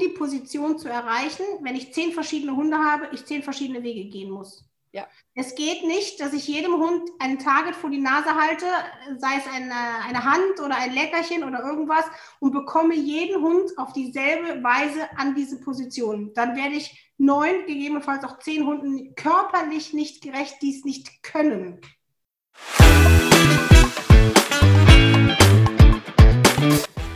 die Position zu erreichen, wenn ich zehn verschiedene Hunde habe, ich zehn verschiedene Wege gehen muss. Ja. Es geht nicht, dass ich jedem Hund ein Target vor die Nase halte, sei es eine, eine Hand oder ein Leckerchen oder irgendwas, und bekomme jeden Hund auf dieselbe Weise an diese Position. Dann werde ich neun, gegebenenfalls auch zehn Hunden körperlich nicht gerecht, die es nicht können.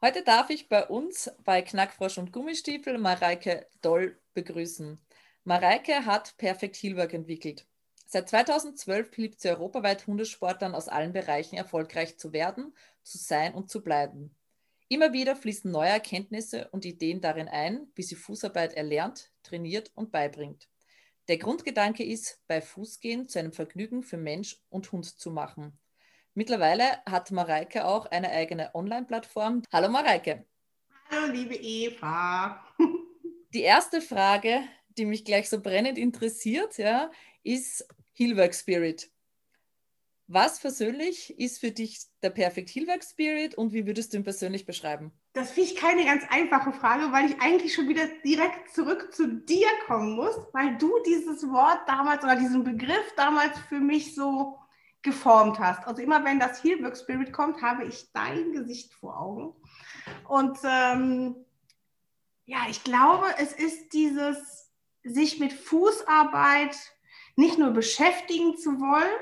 Heute darf ich bei uns bei Knackfrosch und Gummistiefel Mareike Doll begrüßen. Mareike hat Perfect Heelwork entwickelt. Seit 2012 hilft sie europaweit Hundesportlern aus allen Bereichen erfolgreich zu werden, zu sein und zu bleiben. Immer wieder fließen neue Erkenntnisse und Ideen darin ein, wie sie Fußarbeit erlernt, trainiert und beibringt. Der Grundgedanke ist, bei Fußgehen zu einem Vergnügen für Mensch und Hund zu machen. Mittlerweile hat Mareike auch eine eigene Online-Plattform. Hallo Mareike. Hallo liebe Eva. Die erste Frage, die mich gleich so brennend interessiert, ja, ist Heelwork Spirit. Was persönlich ist für dich der Perfect Heelwork Spirit und wie würdest du ihn persönlich beschreiben? Das finde ich keine ganz einfache Frage, weil ich eigentlich schon wieder direkt zurück zu dir kommen muss, weil du dieses Wort damals oder diesen Begriff damals für mich so geformt hast. Also immer wenn das Heelwork Spirit kommt, habe ich dein Gesicht vor Augen. Und ähm, ja, ich glaube, es ist dieses, sich mit Fußarbeit nicht nur beschäftigen zu wollen,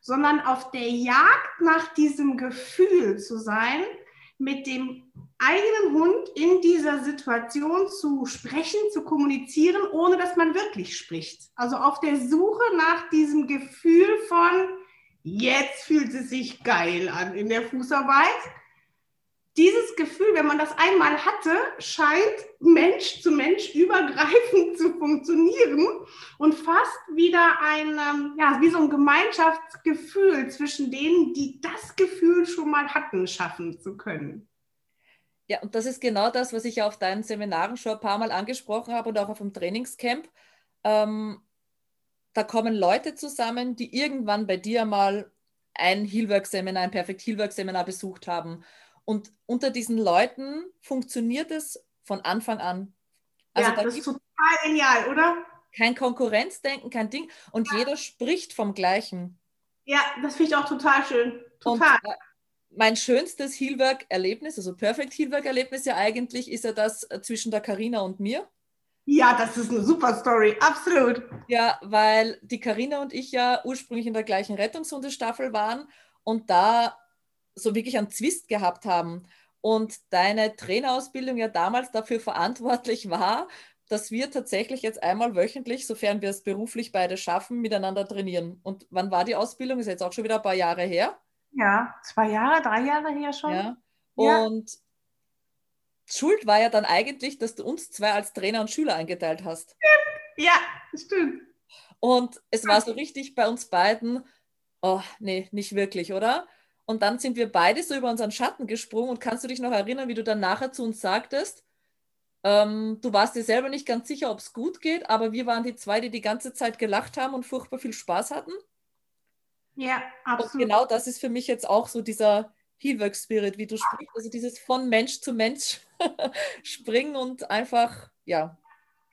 sondern auf der Jagd nach diesem Gefühl zu sein, mit dem eigenen Hund in dieser Situation zu sprechen, zu kommunizieren, ohne dass man wirklich spricht. Also auf der Suche nach diesem Gefühl von, jetzt fühlt es sich geil an in der Fußarbeit. Dieses Gefühl, wenn man das einmal hatte, scheint Mensch zu Mensch übergreifend zu funktionieren und fast wieder ein, ähm, ja, wie so ein Gemeinschaftsgefühl zwischen denen, die das Gefühl schon mal hatten, schaffen zu können. Ja, und das ist genau das, was ich auf deinen Seminaren schon ein paar Mal angesprochen habe und auch auf dem Trainingscamp. Ähm, da kommen Leute zusammen, die irgendwann bei dir mal ein Heelwork-Seminar, ein Perfect Heelwork-Seminar besucht haben. Und unter diesen Leuten funktioniert es von Anfang an. Also ja, da das ist total genial, oder? Kein Konkurrenzdenken, kein Ding. Und ja. jeder spricht vom Gleichen. Ja, das finde ich auch total schön. Total. Und, äh, mein schönstes Heelwork-Erlebnis, also Perfect Heelwork-Erlebnis ja eigentlich, ist ja das äh, zwischen der Karina und mir. Ja, das ist eine super Story, absolut. Ja, weil die Karina und ich ja ursprünglich in der gleichen Rettungshundestaffel waren und da so wirklich einen Zwist gehabt haben. Und deine Trainerausbildung ja damals dafür verantwortlich war, dass wir tatsächlich jetzt einmal wöchentlich, sofern wir es beruflich beide schaffen, miteinander trainieren. Und wann war die Ausbildung? Ist jetzt auch schon wieder ein paar Jahre her. Ja, zwei Jahre, drei Jahre her schon. Ja. Und ja. Schuld war ja dann eigentlich, dass du uns zwei als Trainer und Schüler eingeteilt hast. Ja, stimmt. Und es war so richtig bei uns beiden, oh, nee, nicht wirklich, oder? Und dann sind wir beide so über unseren Schatten gesprungen. Und kannst du dich noch erinnern, wie du dann nachher zu uns sagtest, ähm, du warst dir selber nicht ganz sicher, ob es gut geht, aber wir waren die zwei, die die ganze Zeit gelacht haben und furchtbar viel Spaß hatten. Ja, absolut. Und genau das ist für mich jetzt auch so dieser Heelwork Spirit, wie du sprichst, also dieses von Mensch zu Mensch springen und einfach, ja.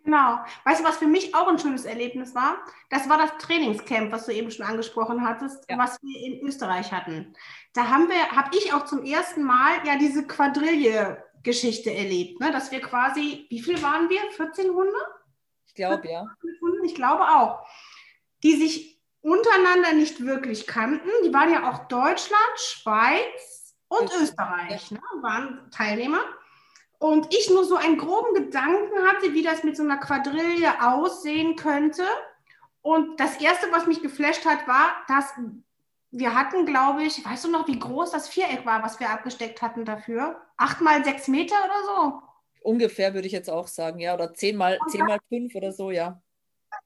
Genau. Weißt du, was für mich auch ein schönes Erlebnis war? Das war das Trainingscamp, was du eben schon angesprochen hattest, ja. was wir in Österreich hatten. Da haben wir, habe ich auch zum ersten Mal ja diese Quadrille-Geschichte erlebt, ne? dass wir quasi, wie viel waren wir? 14 Hunde? Ich glaube, ja. Ich glaube auch. Die sich untereinander nicht wirklich kannten. Die waren ja auch Deutschland, Schweiz und Österreich, ne? waren Teilnehmer und ich nur so einen groben Gedanken hatte, wie das mit so einer Quadrille aussehen könnte. Und das Erste, was mich geflasht hat, war, dass wir hatten, glaube ich, weißt du noch, wie groß das Viereck war, was wir abgesteckt hatten dafür? Acht mal sechs Meter oder so? Ungefähr würde ich jetzt auch sagen, ja. Oder 10 mal, 10 mal 5 oder so, ja.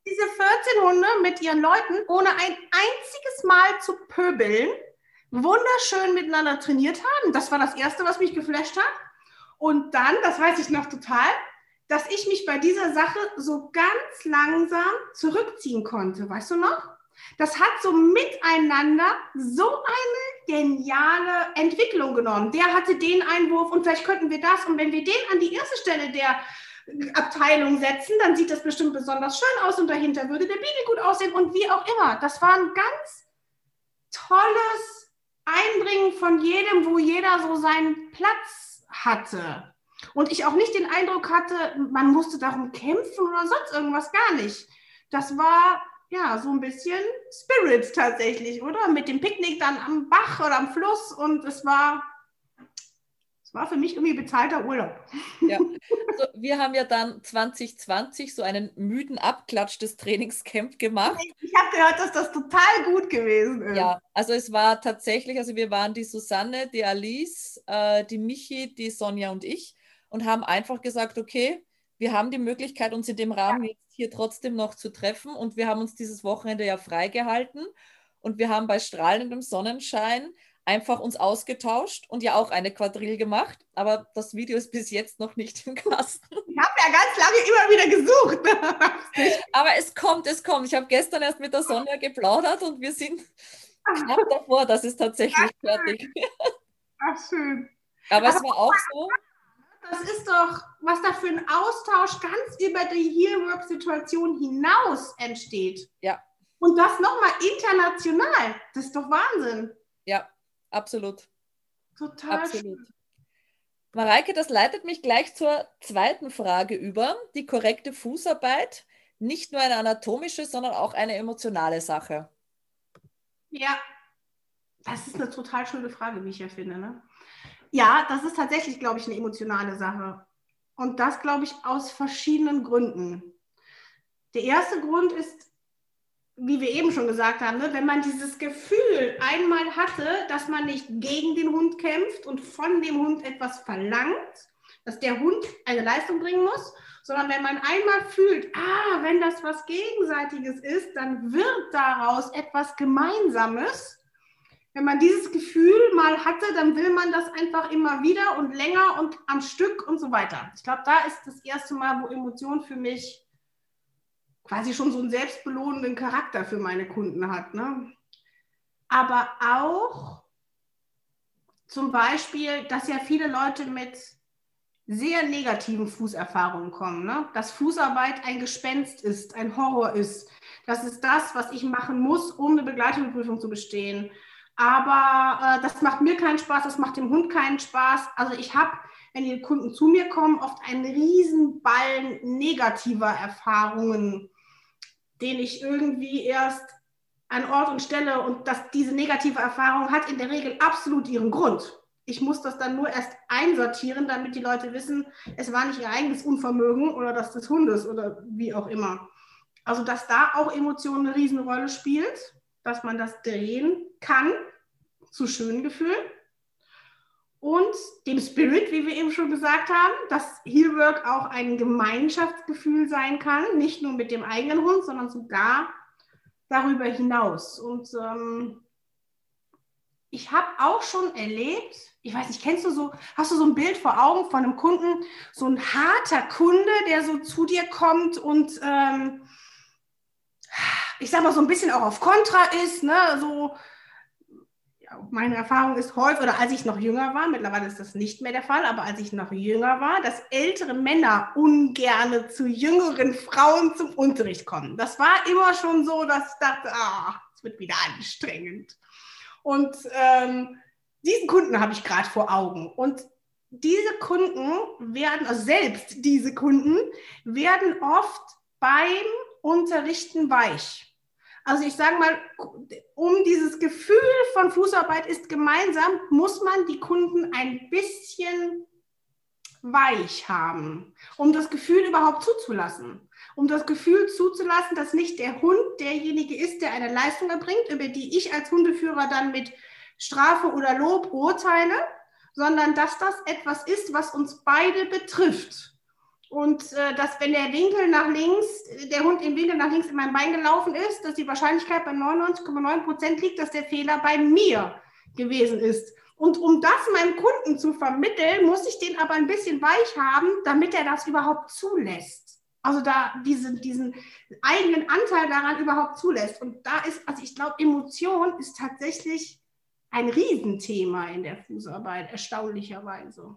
Diese 14 Hunde mit ihren Leuten, ohne ein einziges Mal zu pöbeln, wunderschön miteinander trainiert haben. Das war das Erste, was mich geflasht hat. Und dann, das weiß ich noch total, dass ich mich bei dieser Sache so ganz langsam zurückziehen konnte. Weißt du noch? Das hat so miteinander so eine geniale Entwicklung genommen. Der hatte den Einwurf und vielleicht könnten wir das. Und wenn wir den an die erste Stelle der Abteilung setzen, dann sieht das bestimmt besonders schön aus und dahinter würde der Biegel gut aussehen und wie auch immer. Das war ein ganz tolles Einbringen von jedem, wo jeder so seinen Platz hatte. Und ich auch nicht den Eindruck hatte, man musste darum kämpfen oder sonst irgendwas gar nicht. Das war ja so ein bisschen Spirit tatsächlich, oder? Mit dem Picknick dann am Bach oder am Fluss und es war es war für mich irgendwie bezahlter Urlaub. Ja, also wir haben ja dann 2020 so einen müden Abklatsch des Trainingscamp gemacht. Ich habe gehört, dass das total gut gewesen ist. Ja, also es war tatsächlich, also wir waren die Susanne, die Alice, äh, die Michi, die Sonja und ich und haben einfach gesagt, okay, wir haben die Möglichkeit, uns in dem Rahmen jetzt hier trotzdem noch zu treffen und wir haben uns dieses Wochenende ja freigehalten und wir haben bei strahlendem Sonnenschein einfach uns ausgetauscht und ja auch eine Quadrille gemacht, aber das Video ist bis jetzt noch nicht im Kasten. Ich habe ja ganz lange immer wieder gesucht. aber es kommt, es kommt. Ich habe gestern erst mit der Sonja geplaudert und wir sind knapp davor, dass es tatsächlich Ach, fertig Ach, schön. Aber, aber es war auch so, das ist doch, was da für ein Austausch ganz über die Heelwork-Situation hinaus entsteht. Ja. Und das nochmal international. Das ist doch Wahnsinn. Ja, absolut. Total. Absolut. Schön. Mareike, das leitet mich gleich zur zweiten Frage über. Die korrekte Fußarbeit, nicht nur eine anatomische, sondern auch eine emotionale Sache. Ja, das ist eine total schöne Frage, wie ich ja finde. Ne? Ja, das ist tatsächlich, glaube ich, eine emotionale Sache. Und das, glaube ich, aus verschiedenen Gründen. Der erste Grund ist, wie wir eben schon gesagt haben, ne, wenn man dieses Gefühl einmal hatte, dass man nicht gegen den Hund kämpft und von dem Hund etwas verlangt, dass der Hund eine Leistung bringen muss, sondern wenn man einmal fühlt, ah, wenn das was Gegenseitiges ist, dann wird daraus etwas Gemeinsames wenn man dieses Gefühl mal hatte, dann will man das einfach immer wieder und länger und am Stück und so weiter. Ich glaube, da ist das erste Mal, wo Emotion für mich quasi schon so einen selbstbelohnenden Charakter für meine Kunden hat. Ne? Aber auch zum Beispiel, dass ja viele Leute mit sehr negativen Fußerfahrungen kommen. Ne? Dass Fußarbeit ein Gespenst ist, ein Horror ist. Das ist das, was ich machen muss, um eine Begleitungsprüfung zu bestehen aber äh, das macht mir keinen Spaß, das macht dem Hund keinen Spaß. Also ich habe, wenn die Kunden zu mir kommen, oft einen riesen Ballen negativer Erfahrungen, den ich irgendwie erst an Ort und Stelle und dass diese negative Erfahrung hat in der Regel absolut ihren Grund. Ich muss das dann nur erst einsortieren, damit die Leute wissen, es war nicht ihr eigenes Unvermögen oder das des Hundes oder wie auch immer. Also dass da auch Emotionen eine Riesenrolle spielt dass man das drehen kann zu schönen Gefühlen und dem Spirit, wie wir eben schon gesagt haben, dass Heelwork auch ein Gemeinschaftsgefühl sein kann, nicht nur mit dem eigenen Hund, sondern sogar darüber hinaus. Und ähm, ich habe auch schon erlebt, ich weiß nicht, kennst du so, hast du so ein Bild vor Augen von einem Kunden, so ein harter Kunde, der so zu dir kommt und ähm, ich sag mal, so ein bisschen auch auf Kontra ist, ne? So, meine Erfahrung ist häufig, oder als ich noch jünger war, mittlerweile ist das nicht mehr der Fall, aber als ich noch jünger war, dass ältere Männer ungerne zu jüngeren Frauen zum Unterricht kommen. Das war immer schon so, dass ich dachte, ah, es wird wieder anstrengend. Und ähm, diesen Kunden habe ich gerade vor Augen. Und diese Kunden werden, also selbst diese Kunden, werden oft beim Unterrichten weich. Also ich sage mal, um dieses Gefühl von Fußarbeit ist gemeinsam, muss man die Kunden ein bisschen weich haben, um das Gefühl überhaupt zuzulassen. Um das Gefühl zuzulassen, dass nicht der Hund derjenige ist, der eine Leistung erbringt, über die ich als Hundeführer dann mit Strafe oder Lob urteile, sondern dass das etwas ist, was uns beide betrifft. Und äh, dass, wenn der Winkel nach links, der Hund im Winkel nach links in mein Bein gelaufen ist, dass die Wahrscheinlichkeit bei 99,9 Prozent liegt, dass der Fehler bei mir gewesen ist. Und um das meinem Kunden zu vermitteln, muss ich den aber ein bisschen weich haben, damit er das überhaupt zulässt. Also da diese, diesen eigenen Anteil daran überhaupt zulässt. Und da ist, also ich glaube, Emotion ist tatsächlich ein Riesenthema in der Fußarbeit, erstaunlicherweise.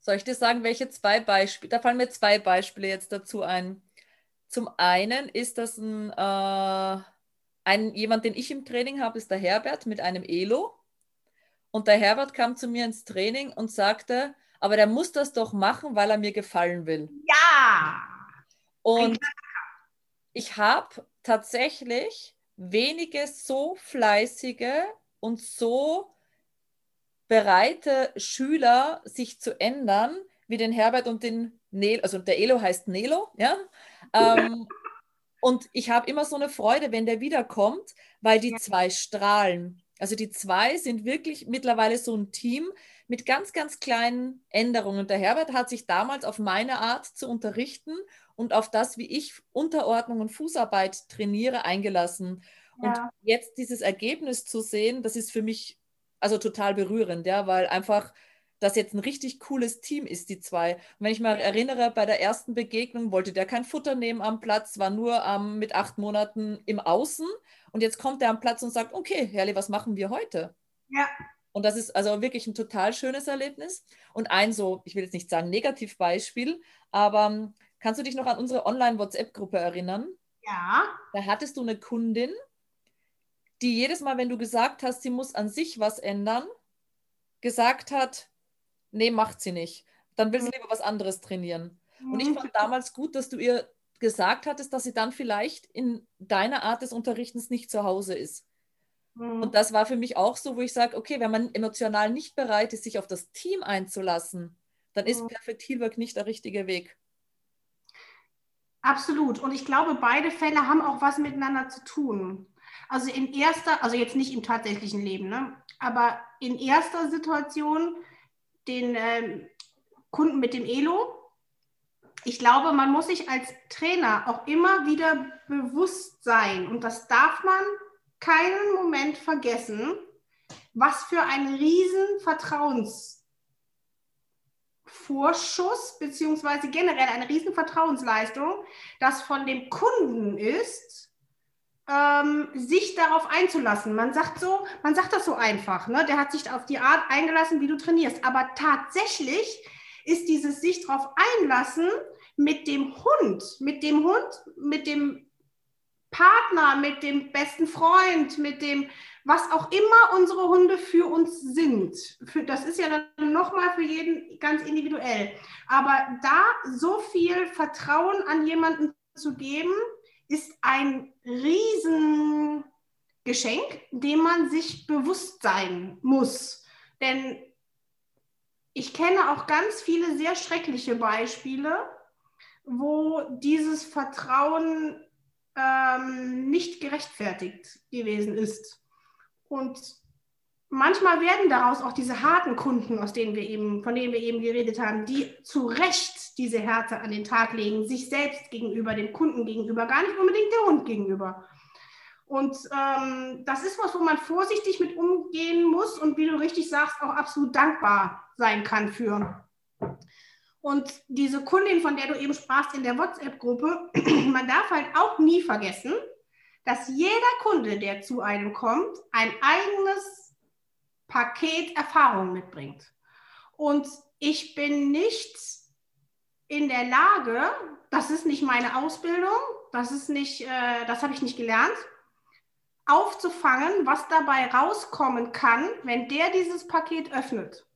Soll ich dir sagen, welche zwei Beispiele? Da fallen mir zwei Beispiele jetzt dazu ein. Zum einen ist das ein, äh, ein jemand, den ich im Training habe, ist der Herbert mit einem Elo. Und der Herbert kam zu mir ins Training und sagte, aber der muss das doch machen, weil er mir gefallen will. Ja. Und ich habe tatsächlich wenige so fleißige und so bereite Schüler, sich zu ändern, wie den Herbert und den Nelo, also der Elo heißt Nelo, ja. Ähm, und ich habe immer so eine Freude, wenn der wiederkommt, weil die zwei strahlen. Also die zwei sind wirklich mittlerweile so ein Team mit ganz, ganz kleinen Änderungen. Und der Herbert hat sich damals auf meine Art zu unterrichten und auf das, wie ich Unterordnung und Fußarbeit trainiere, eingelassen. Ja. Und jetzt dieses Ergebnis zu sehen, das ist für mich also total berührend, ja, weil einfach das jetzt ein richtig cooles Team ist, die zwei. Und wenn ich mal erinnere, bei der ersten Begegnung wollte der kein Futter nehmen am Platz, war nur ähm, mit acht Monaten im Außen. Und jetzt kommt er am Platz und sagt, okay, Herrli, was machen wir heute? Ja. Und das ist also wirklich ein total schönes Erlebnis. Und ein so, ich will jetzt nicht sagen Negativbeispiel, aber ähm, kannst du dich noch an unsere Online-WhatsApp-Gruppe erinnern? Ja. Da hattest du eine Kundin, die jedes Mal, wenn du gesagt hast, sie muss an sich was ändern, gesagt hat, nee, macht sie nicht. Dann will sie mhm. lieber was anderes trainieren. Und ich mhm. fand damals gut, dass du ihr gesagt hattest, dass sie dann vielleicht in deiner Art des Unterrichtens nicht zu Hause ist. Mhm. Und das war für mich auch so, wo ich sage, okay, wenn man emotional nicht bereit ist, sich auf das Team einzulassen, dann ist Perfect Healwork nicht der richtige Weg. Absolut. Und ich glaube, beide Fälle haben auch was miteinander zu tun. Also in erster, also jetzt nicht im tatsächlichen Leben, ne? aber in erster Situation den äh, Kunden mit dem Elo. Ich glaube, man muss sich als Trainer auch immer wieder bewusst sein und das darf man keinen Moment vergessen, was für ein riesen Vertrauensvorschuss beziehungsweise generell eine riesen Vertrauensleistung, das von dem Kunden ist, ähm, sich darauf einzulassen. Man sagt so, man sagt das so einfach, ne? Der hat sich auf die Art eingelassen, wie du trainierst. Aber tatsächlich ist dieses sich darauf einlassen mit dem Hund, mit dem Hund, mit dem Partner, mit dem besten Freund, mit dem, was auch immer unsere Hunde für uns sind. Für, das ist ja dann nochmal für jeden ganz individuell. Aber da so viel Vertrauen an jemanden zu geben, ist ein Riesengeschenk, dem man sich bewusst sein muss. Denn ich kenne auch ganz viele sehr schreckliche Beispiele, wo dieses Vertrauen ähm, nicht gerechtfertigt gewesen ist. Und manchmal werden daraus auch diese harten Kunden, aus denen wir eben, von denen wir eben geredet haben, die zu Recht diese Härte an den Tag legen, sich selbst gegenüber, dem Kunden gegenüber, gar nicht unbedingt der Hund gegenüber. Und ähm, das ist was, wo man vorsichtig mit umgehen muss und wie du richtig sagst, auch absolut dankbar sein kann für. Und diese Kundin, von der du eben sprachst in der WhatsApp-Gruppe, man darf halt auch nie vergessen, dass jeder Kunde, der zu einem kommt, ein eigenes Paket Erfahrung mitbringt. Und ich bin nicht in der Lage, das ist nicht meine Ausbildung, das ist nicht, äh, das habe ich nicht gelernt, aufzufangen, was dabei rauskommen kann, wenn der dieses Paket öffnet.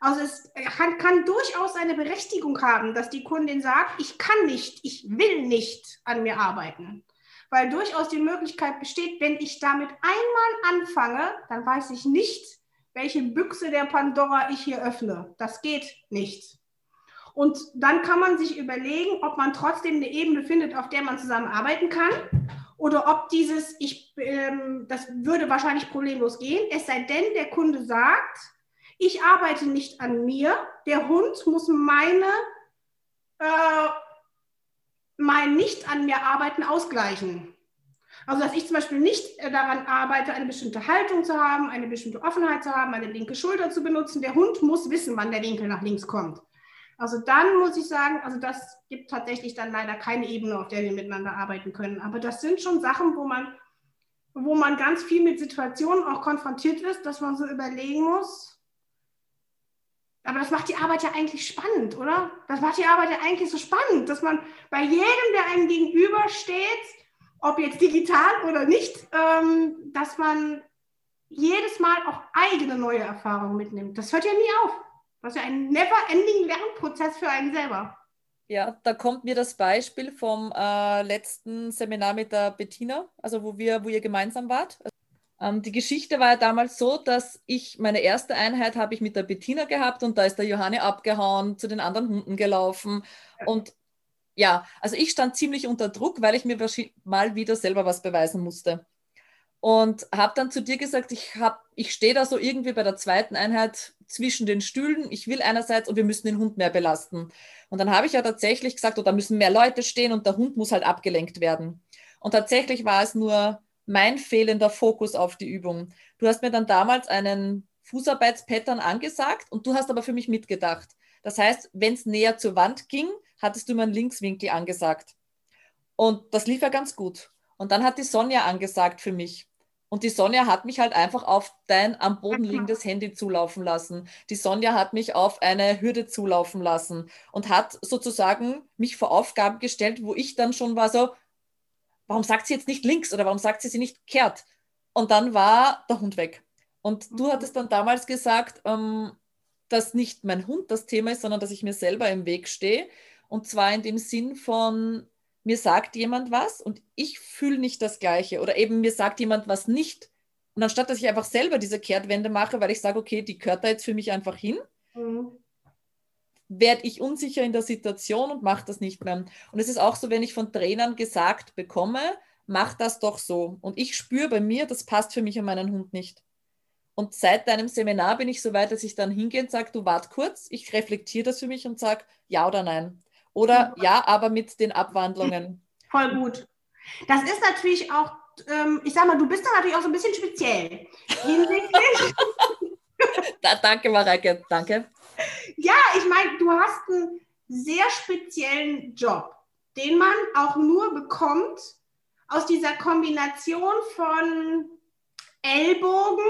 Also es kann, kann, durchaus eine Berechtigung haben, dass die Kundin sagt, ich kann nicht, ich will nicht an mir arbeiten. Weil durchaus die Möglichkeit besteht, wenn ich damit einmal anfange, dann weiß ich nicht, welche Büchse der Pandora ich hier öffne. Das geht nicht. Und dann kann man sich überlegen, ob man trotzdem eine Ebene findet, auf der man zusammenarbeiten kann. Oder ob dieses, ich, ähm, das würde wahrscheinlich problemlos gehen, es sei denn, der Kunde sagt, ich arbeite nicht an mir, der Hund muss meine äh, mein nicht an mir arbeiten ausgleichen. Also dass ich zum Beispiel nicht äh, daran arbeite, eine bestimmte Haltung zu haben, eine bestimmte Offenheit zu haben, eine linke Schulter zu benutzen. Der Hund muss wissen, wann der Winkel nach links kommt. Also dann muss ich sagen, also das gibt tatsächlich dann leider keine Ebene, auf der wir miteinander arbeiten können. Aber das sind schon Sachen, wo man, wo man ganz viel mit Situationen auch konfrontiert ist, dass man so überlegen muss, aber das macht die Arbeit ja eigentlich spannend, oder? Das macht die Arbeit ja eigentlich so spannend, dass man bei jedem, der einem gegenübersteht, ob jetzt digital oder nicht, ähm, dass man jedes Mal auch eigene neue Erfahrungen mitnimmt. Das hört ja nie auf. Das ist ja ein never-ending Lernprozess für einen selber. Ja, da kommt mir das Beispiel vom äh, letzten Seminar mit der Bettina, also wo wir, wo ihr gemeinsam wart. Ähm, die Geschichte war ja damals so, dass ich meine erste Einheit habe ich mit der Bettina gehabt und da ist der Johanne abgehauen, zu den anderen Hunden gelaufen und ja, also ich stand ziemlich unter Druck, weil ich mir mal wieder selber was beweisen musste. Und habe dann zu dir gesagt, ich, ich stehe da so irgendwie bei der zweiten Einheit zwischen den Stühlen. Ich will einerseits und wir müssen den Hund mehr belasten. Und dann habe ich ja tatsächlich gesagt, oh, da müssen mehr Leute stehen und der Hund muss halt abgelenkt werden. Und tatsächlich war es nur mein fehlender Fokus auf die Übung. Du hast mir dann damals einen Fußarbeitspattern angesagt und du hast aber für mich mitgedacht. Das heißt, wenn es näher zur Wand ging, hattest du mir einen Linkswinkel angesagt. Und das lief ja ganz gut. Und dann hat die Sonja angesagt für mich. Und die Sonja hat mich halt einfach auf dein am Boden liegendes Handy zulaufen lassen. Die Sonja hat mich auf eine Hürde zulaufen lassen und hat sozusagen mich vor Aufgaben gestellt, wo ich dann schon war so, warum sagt sie jetzt nicht links oder warum sagt sie sie nicht kehrt? Und dann war der Hund weg. Und du mhm. hattest dann damals gesagt, ähm, dass nicht mein Hund das Thema ist, sondern dass ich mir selber im Weg stehe. Und zwar in dem Sinn von, mir sagt jemand was und ich fühle nicht das Gleiche. Oder eben mir sagt jemand was nicht. Und anstatt dass ich einfach selber diese Kehrtwende mache, weil ich sage, okay, die gehört da jetzt für mich einfach hin, mhm werde ich unsicher in der Situation und mache das nicht mehr. Und es ist auch so, wenn ich von Trainern gesagt bekomme, mach das doch so. Und ich spüre bei mir, das passt für mich und meinen Hund nicht. Und seit deinem Seminar bin ich so weit, dass ich dann hingehe und sage, du wart kurz, ich reflektiere das für mich und sage ja oder nein. Oder ja, aber mit den Abwandlungen. Voll gut. Das ist natürlich auch, ähm, ich sag mal, du bist da natürlich auch so ein bisschen speziell. da, danke, Mareike, danke. Ja, ich meine, du hast einen sehr speziellen Job, den man auch nur bekommt aus dieser Kombination von Ellbogen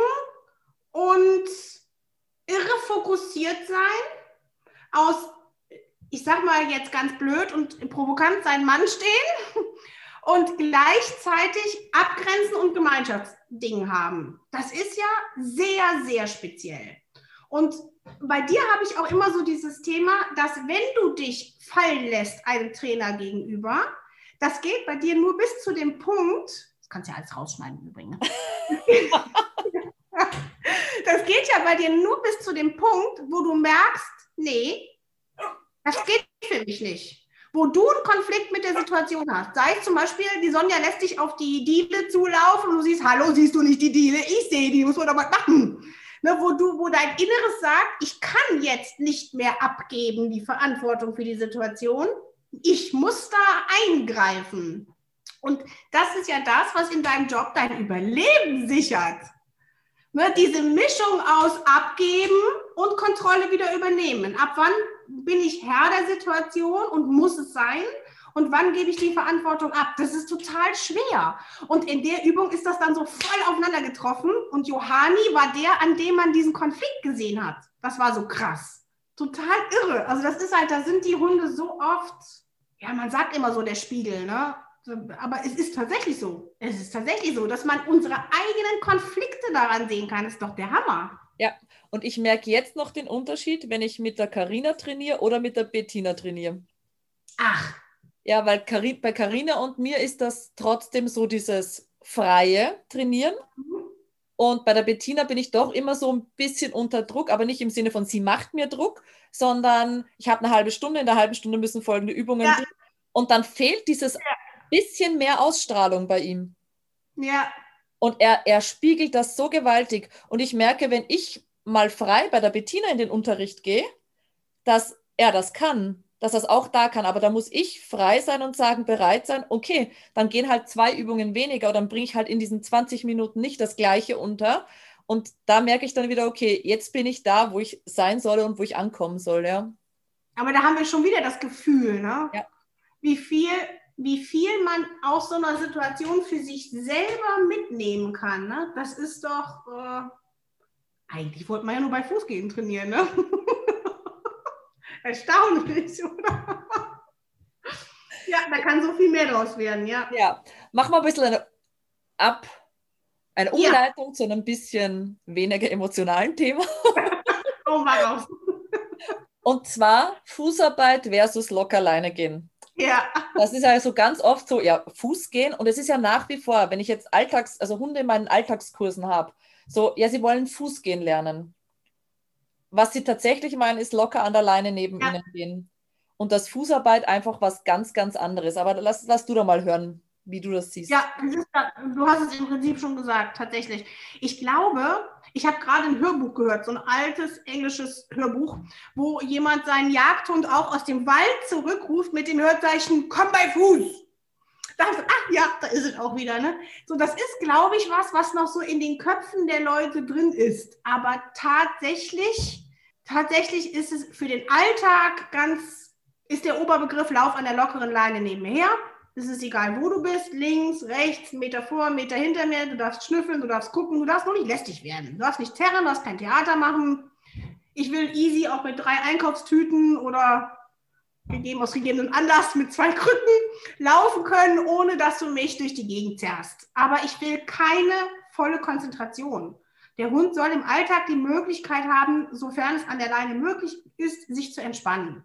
und irre fokussiert sein, aus, ich sag mal jetzt ganz blöd und provokant sein Mann stehen und gleichzeitig Abgrenzen und Gemeinschaftsding haben. Das ist ja sehr, sehr speziell. Und bei dir habe ich auch immer so dieses Thema, dass wenn du dich fallen lässt einem Trainer gegenüber, das geht bei dir nur bis zu dem Punkt, das kannst du ja alles rausschneiden übrigens. das geht ja bei dir nur bis zu dem Punkt, wo du merkst, nee, das geht für mich nicht. Wo du einen Konflikt mit der Situation hast. Sei es zum Beispiel, die Sonja lässt dich auf die Diele zulaufen und du siehst, hallo, siehst du nicht die Diele? Ich sehe die, muss man doch was machen ne, wo du, wo dein Inneres sagt, ich kann jetzt nicht mehr abgeben die Verantwortung für die Situation. Ich muss da eingreifen. Und das ist ja das, was in deinem Job dein Überleben sichert. Ne, diese Mischung aus Abgeben und Kontrolle wieder übernehmen. Ab wann bin ich Herr der Situation und muss es sein? und wann gebe ich die Verantwortung ab? Das ist total schwer. Und in der Übung ist das dann so voll aufeinander getroffen. Und Johanni war der, an dem man diesen Konflikt gesehen hat. Das war so krass. Total irre. Also das ist halt, da sind die Hunde so oft, ja, man sagt immer so der Spiegel, ne? Aber es ist tatsächlich so. Es ist tatsächlich so, dass man unsere eigenen Konflikte daran sehen kann. Das ist doch der Hammer. Ja, und ich merke jetzt noch den Unterschied, wenn ich mit der Karina trainiere oder mit der Bettina trainiere. Ach, ja, weil Karin, bei Carina und mir ist das trotzdem so dieses freie Trainieren. Und bei der Bettina bin ich doch immer so ein bisschen unter Druck, aber nicht im Sinne von, sie macht mir Druck, sondern ich habe eine halbe Stunde, in der halben Stunde müssen folgende Übungen. Ja. Und dann fehlt dieses ja. Bisschen mehr Ausstrahlung bei ihm. Ja. Und er, er spiegelt das so gewaltig. Und ich merke, wenn ich mal frei bei der Bettina in den Unterricht gehe, dass er das kann dass das auch da kann. Aber da muss ich frei sein und sagen, bereit sein, okay, dann gehen halt zwei Übungen weniger oder dann bringe ich halt in diesen 20 Minuten nicht das Gleiche unter. Und da merke ich dann wieder, okay, jetzt bin ich da, wo ich sein soll und wo ich ankommen soll, ja. Aber da haben wir schon wieder das Gefühl, ne? Ja. Wie viel, wie viel man aus so einer Situation für sich selber mitnehmen kann, ne? Das ist doch, äh, eigentlich wollte man ja nur bei Fußgehen trainieren, ne? Erstaunlich, oder? ja, da kann so viel mehr draus werden, ja. Ja, mach mal ein bisschen eine Ab, eine Umleitung ja. zu einem bisschen weniger emotionalen Thema. oh, mal raus. Und zwar Fußarbeit versus locker alleine gehen. Ja. Das ist also ganz oft so, ja, Fuß gehen. Und es ist ja nach wie vor, wenn ich jetzt Alltags, also Hunde in meinen Alltagskursen habe, so, ja, sie wollen Fuß gehen lernen. Was sie tatsächlich meinen, ist locker an der Leine neben ja. ihnen gehen. Und das Fußarbeit einfach was ganz, ganz anderes. Aber lass, lass du da mal hören, wie du das siehst. Ja, du hast es im Prinzip schon gesagt, tatsächlich. Ich glaube, ich habe gerade ein Hörbuch gehört, so ein altes englisches Hörbuch, wo jemand seinen Jagdhund auch aus dem Wald zurückruft mit dem Hörzeichen, komm bei Fuß. Da ach ja, da ist es auch wieder. Ne? So, das ist, glaube ich, was, was noch so in den Köpfen der Leute drin ist. Aber tatsächlich, tatsächlich ist es für den Alltag ganz, ist der Oberbegriff Lauf an der lockeren Leine nebenher. Es ist egal, wo du bist, links, rechts, Meter vor, Meter hinter mir. Du darfst schnüffeln, du darfst gucken, du darfst nur nicht lästig werden. Du darfst nicht terren, du darfst kein Theater machen. Ich will easy auch mit drei Einkaufstüten oder gegeben aus gegebenen Anlass mit zwei Krücken laufen können, ohne dass du mich durch die Gegend zerrst. Aber ich will keine volle Konzentration. Der Hund soll im Alltag die Möglichkeit haben, sofern es an der Leine möglich ist, sich zu entspannen.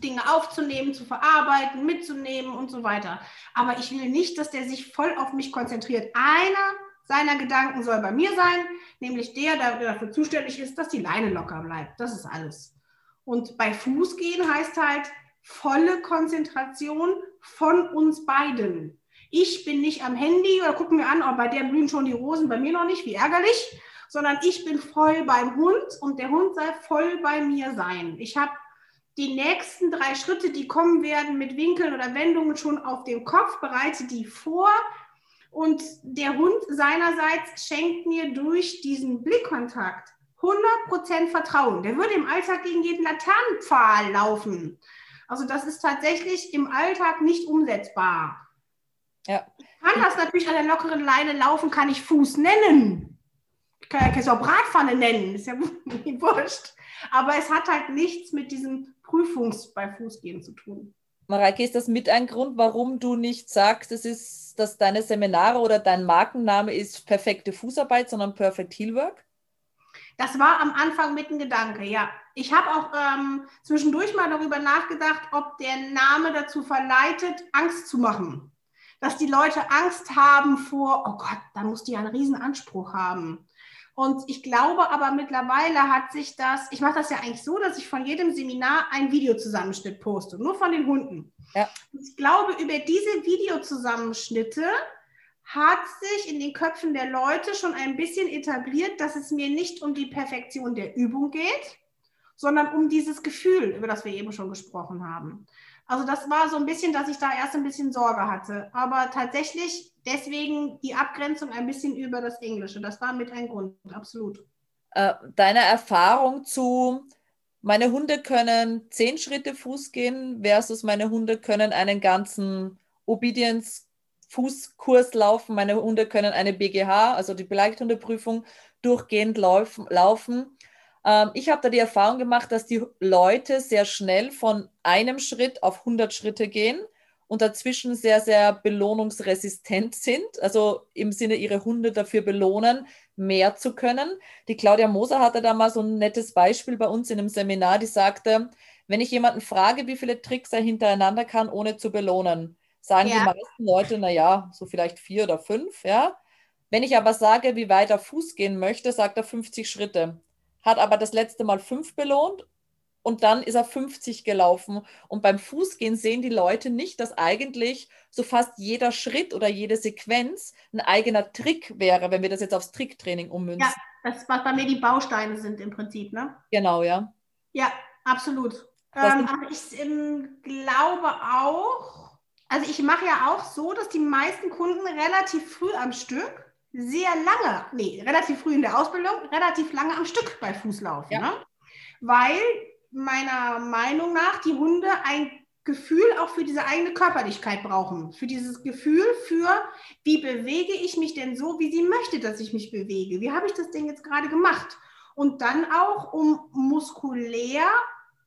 Dinge aufzunehmen, zu verarbeiten, mitzunehmen und so weiter. Aber ich will nicht, dass der sich voll auf mich konzentriert. Einer seiner Gedanken soll bei mir sein, nämlich der, der dafür zuständig ist, dass die Leine locker bleibt. Das ist alles. Und bei Fußgehen heißt halt volle Konzentration von uns beiden. Ich bin nicht am Handy oder gucken wir an, oh, bei der blühen schon die Rosen, bei mir noch nicht, wie ärgerlich, sondern ich bin voll beim Hund und der Hund soll voll bei mir sein. Ich habe die nächsten drei Schritte, die kommen werden mit Winkeln oder Wendungen schon auf dem Kopf, bereite die vor. Und der Hund seinerseits schenkt mir durch diesen Blickkontakt 100% Vertrauen. Der würde im Alltag gegen jeden Laternenpfahl laufen. Also das ist tatsächlich im Alltag nicht umsetzbar. Ja. Kann das natürlich an der lockeren Leine laufen, kann ich Fuß nennen. Ich kann ja auch Bratpfanne nennen, ist ja wurscht. Aber es hat halt nichts mit diesem Prüfungs bei Fußgehen zu tun. Mareike, ist das mit ein Grund, warum du nicht sagst, es ist, dass deine Seminare oder dein Markenname ist perfekte Fußarbeit, sondern Perfect Heelwork? Das war am Anfang mit ein Gedanke, ja. Ich habe auch ähm, zwischendurch mal darüber nachgedacht, ob der Name dazu verleitet, Angst zu machen. Dass die Leute Angst haben vor, oh Gott, da muss die ja einen riesen Anspruch haben. Und ich glaube aber mittlerweile hat sich das, ich mache das ja eigentlich so, dass ich von jedem Seminar ein Videozusammenschnitt poste, nur von den Hunden. Ja. Ich glaube, über diese Videozusammenschnitte hat sich in den Köpfen der Leute schon ein bisschen etabliert, dass es mir nicht um die Perfektion der Übung geht, sondern um dieses Gefühl, über das wir eben schon gesprochen haben. Also das war so ein bisschen, dass ich da erst ein bisschen Sorge hatte. Aber tatsächlich deswegen die Abgrenzung ein bisschen über das Englische. Das war mit ein Grund, absolut. Äh, deine Erfahrung zu, meine Hunde können zehn Schritte Fuß gehen versus meine Hunde können einen ganzen Obedience Fußkurs laufen. Meine Hunde können eine BGH, also die Begleithundeprüfung, durchgehend laufen. laufen. Ähm, ich habe da die Erfahrung gemacht, dass die Leute sehr schnell von einem Schritt auf 100 Schritte gehen und dazwischen sehr, sehr belohnungsresistent sind, also im Sinne ihre Hunde dafür belohnen, mehr zu können. Die Claudia Moser hatte da mal so ein nettes Beispiel bei uns in einem Seminar, die sagte, wenn ich jemanden frage, wie viele Tricks er hintereinander kann, ohne zu belohnen, sagen ja. die meisten Leute, naja, so vielleicht vier oder fünf, ja. Wenn ich aber sage, wie weit er Fuß gehen möchte, sagt er 50 Schritte. Hat aber das letzte Mal fünf belohnt und dann ist er 50 gelaufen. Und beim Fußgehen sehen die Leute nicht, dass eigentlich so fast jeder Schritt oder jede Sequenz ein eigener Trick wäre, wenn wir das jetzt aufs Tricktraining ummünzen. Ja, das, was bei mir die Bausteine sind im Prinzip, ne? Genau, ja. Ja, absolut. Ähm, aber ich ähm, glaube auch, also ich mache ja auch so, dass die meisten Kunden relativ früh am Stück, sehr lange, nee, relativ früh in der Ausbildung, relativ lange am Stück bei Fuß laufen. Ja. Ne? Weil meiner Meinung nach die Hunde ein Gefühl auch für diese eigene Körperlichkeit brauchen. Für dieses Gefühl für, wie bewege ich mich denn so, wie sie möchte, dass ich mich bewege. Wie habe ich das Ding jetzt gerade gemacht? Und dann auch, um muskulär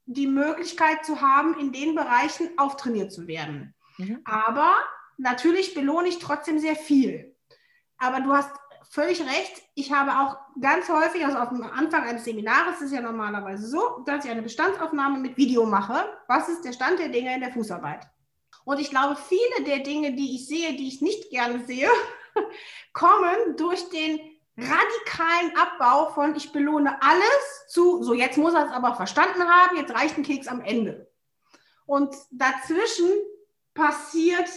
die Möglichkeit zu haben, in den Bereichen auftrainiert zu werden. Mhm. Aber natürlich belohne ich trotzdem sehr viel. Aber du hast völlig recht. Ich habe auch ganz häufig, also dem Anfang eines Seminars ist es ja normalerweise so, dass ich eine Bestandsaufnahme mit Video mache. Was ist der Stand der Dinge in der Fußarbeit? Und ich glaube, viele der Dinge, die ich sehe, die ich nicht gerne sehe, kommen durch den radikalen Abbau von ich belohne alles zu, so jetzt muss er es aber verstanden haben, jetzt reicht ein Keks am Ende. Und dazwischen passiert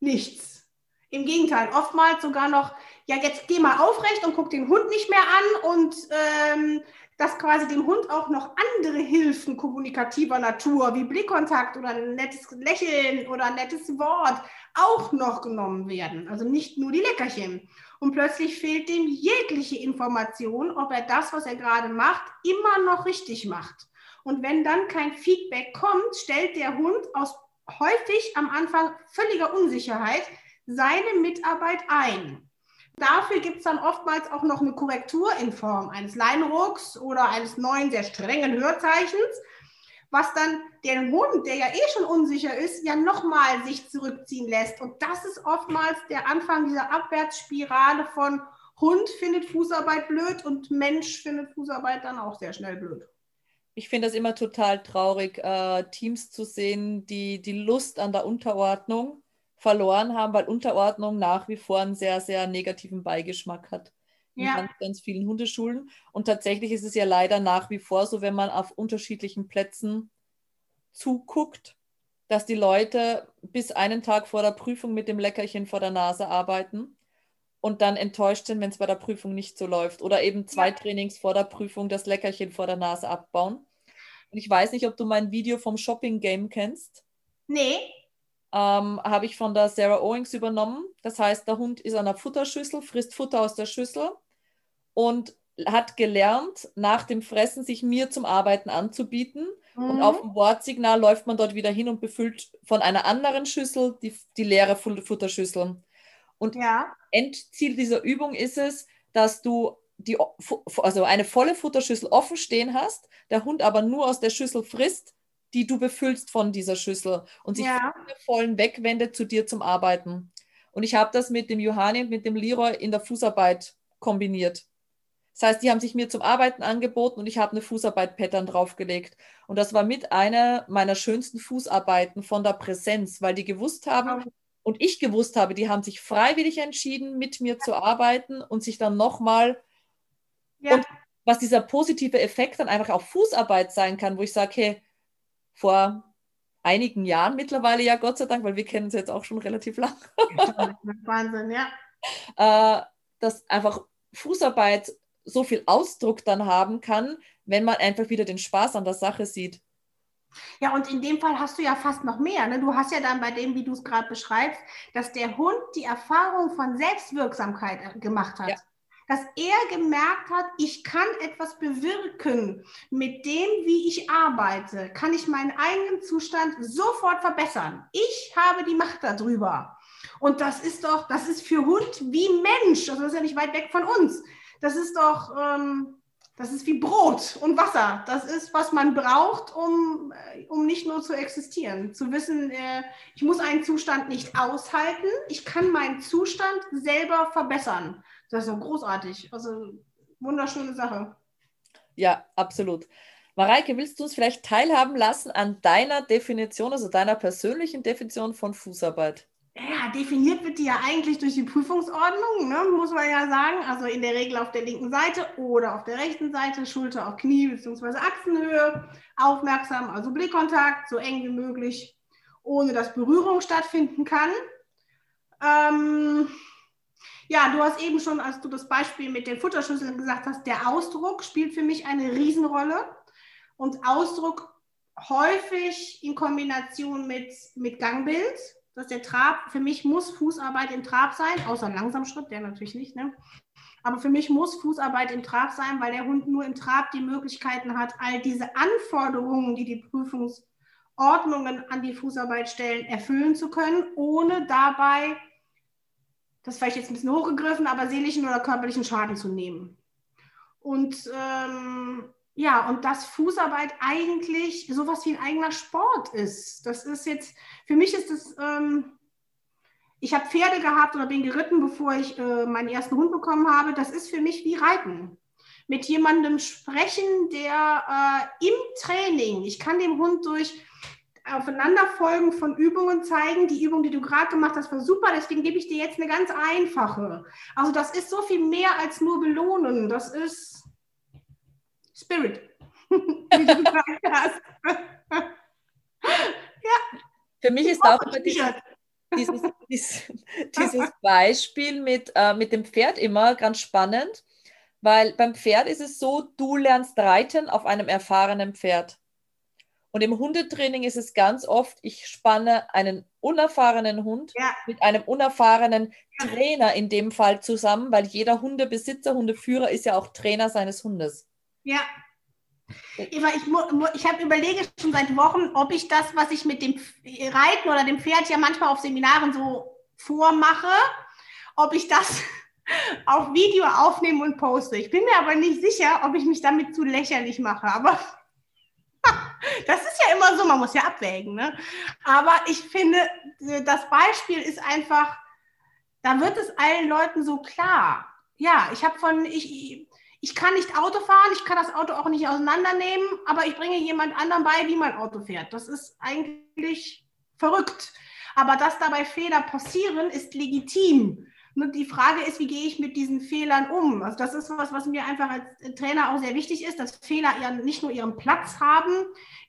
nichts. Im Gegenteil, oftmals sogar noch ja, jetzt geh mal aufrecht und guck den Hund nicht mehr an und ähm, dass quasi dem Hund auch noch andere Hilfen kommunikativer Natur wie Blickkontakt oder ein nettes Lächeln oder ein nettes Wort auch noch genommen werden. Also nicht nur die Leckerchen. Und plötzlich fehlt dem jegliche Information, ob er das, was er gerade macht, immer noch richtig macht. Und wenn dann kein Feedback kommt, stellt der Hund aus häufig am Anfang völliger Unsicherheit seine Mitarbeit ein. Dafür gibt es dann oftmals auch noch eine Korrektur in Form eines Leinrucks oder eines neuen, sehr strengen Hörzeichens, was dann den Hund, der ja eh schon unsicher ist, ja nochmal sich zurückziehen lässt. Und das ist oftmals der Anfang dieser Abwärtsspirale von Hund findet Fußarbeit blöd und Mensch findet Fußarbeit dann auch sehr schnell blöd. Ich finde das immer total traurig, äh, Teams zu sehen, die die Lust an der Unterordnung verloren haben, weil Unterordnung nach wie vor einen sehr, sehr negativen Beigeschmack hat. In ja. ganz, ganz vielen Hundeschulen. Und tatsächlich ist es ja leider nach wie vor so, wenn man auf unterschiedlichen Plätzen zuguckt, dass die Leute bis einen Tag vor der Prüfung mit dem Leckerchen vor der Nase arbeiten und dann enttäuscht sind, wenn es bei der Prüfung nicht so läuft. Oder eben zwei ja. Trainings vor der Prüfung das Leckerchen vor der Nase abbauen. Und ich weiß nicht, ob du mein Video vom Shopping Game kennst. Nee ähm, habe ich von der Sarah Owings übernommen. Das heißt, der Hund ist an der Futterschüssel, frisst Futter aus der Schüssel und hat gelernt, nach dem Fressen sich mir zum Arbeiten anzubieten. Mhm. Und auf dem Wortsignal läuft man dort wieder hin und befüllt von einer anderen Schüssel die, die leere Futterschüssel. Und ja. Endziel dieser Übung ist es, dass du die, also eine volle Futterschüssel offen stehen hast, der Hund aber nur aus der Schüssel frisst die du befüllst von dieser Schüssel und sich ja. vollen wegwendet zu dir zum Arbeiten. Und ich habe das mit dem Johanni und mit dem Leroy in der Fußarbeit kombiniert. Das heißt, die haben sich mir zum Arbeiten angeboten und ich habe eine Fußarbeit-Pattern draufgelegt. Und das war mit einer meiner schönsten Fußarbeiten von der Präsenz, weil die gewusst haben und ich gewusst habe, die haben sich freiwillig entschieden, mit mir zu arbeiten und sich dann nochmal. Ja. Und was dieser positive Effekt dann einfach auf Fußarbeit sein kann, wo ich sage, hey, vor einigen Jahren mittlerweile, ja Gott sei Dank, weil wir kennen uns jetzt auch schon relativ lang. Wahnsinn, ja. Äh, dass einfach Fußarbeit so viel Ausdruck dann haben kann, wenn man einfach wieder den Spaß an der Sache sieht. Ja, und in dem Fall hast du ja fast noch mehr. Ne? Du hast ja dann bei dem, wie du es gerade beschreibst, dass der Hund die Erfahrung von Selbstwirksamkeit gemacht hat. Ja dass er gemerkt hat, ich kann etwas bewirken mit dem, wie ich arbeite, kann ich meinen eigenen Zustand sofort verbessern. Ich habe die Macht darüber. Und das ist doch, das ist für Hund wie Mensch, also das ist ja nicht weit weg von uns. Das ist doch, ähm, das ist wie Brot und Wasser. Das ist, was man braucht, um, äh, um nicht nur zu existieren. Zu wissen, äh, ich muss einen Zustand nicht aushalten, ich kann meinen Zustand selber verbessern. Das ist so großartig. Also wunderschöne Sache. Ja, absolut. Mareike, willst du uns vielleicht teilhaben lassen an deiner Definition, also deiner persönlichen Definition von Fußarbeit? Ja, definiert wird die ja eigentlich durch die Prüfungsordnung, ne, muss man ja sagen. Also in der Regel auf der linken Seite oder auf der rechten Seite, Schulter auf Knie bzw. Achsenhöhe, aufmerksam, also Blickkontakt, so eng wie möglich, ohne dass Berührung stattfinden kann. Ähm, ja, du hast eben schon, als du das Beispiel mit den Futterschüsseln gesagt hast, der Ausdruck spielt für mich eine Riesenrolle. Und Ausdruck häufig in Kombination mit, mit Gangbild, dass der Trab, für mich muss Fußarbeit im Trab sein, außer Langsamschritt, der natürlich nicht, ne? Aber für mich muss Fußarbeit im Trab sein, weil der Hund nur im Trab die Möglichkeiten hat, all diese Anforderungen, die die Prüfungsordnungen an die Fußarbeit stellen, erfüllen zu können, ohne dabei, das ist vielleicht jetzt ein bisschen hochgegriffen, aber seelischen oder körperlichen Schaden zu nehmen. Und ähm, ja, und dass Fußarbeit eigentlich sowas wie ein eigener Sport ist. Das ist jetzt, für mich ist das, ähm, ich habe Pferde gehabt oder bin geritten, bevor ich äh, meinen ersten Hund bekommen habe. Das ist für mich wie Reiten. Mit jemandem sprechen, der äh, im Training, ich kann dem Hund durch Aufeinanderfolgen von Übungen zeigen. Die Übung, die du gerade gemacht hast, war super, deswegen gebe ich dir jetzt eine ganz einfache. Also das ist so viel mehr als nur belohnen. Das ist Spirit, wie du gesagt hast. ja. Für mich ist auch immer dieses, dieses, dieses, dieses, Beispiel mit, äh, mit dem Pferd immer ganz spannend, weil beim Pferd ist es so, du lernst reiten auf einem erfahrenen Pferd. Und im Hundetraining ist es ganz oft, ich spanne einen unerfahrenen Hund ja. mit einem unerfahrenen Trainer in dem Fall zusammen, weil jeder Hundebesitzer, Hundeführer ist ja auch Trainer seines Hundes. Ja. Eva, ich, ich habe überlege schon seit Wochen, ob ich das, was ich mit dem Reiten oder dem Pferd ja manchmal auf Seminaren so vormache, ob ich das auf Video aufnehme und poste. Ich bin mir aber nicht sicher, ob ich mich damit zu lächerlich mache. Aber das ist ja immer so, man muss ja abwägen. Ne? Aber ich finde, das Beispiel ist einfach, da wird es allen Leuten so klar. Ja, ich habe von, ich, ich kann nicht Auto fahren, ich kann das Auto auch nicht auseinandernehmen, aber ich bringe jemand anderem bei, wie man Auto fährt. Das ist eigentlich verrückt. Aber dass dabei Fehler passieren, ist legitim. Die Frage ist, wie gehe ich mit diesen Fehlern um? Also das ist was, was mir einfach als Trainer auch sehr wichtig ist, dass Fehler nicht nur ihren Platz haben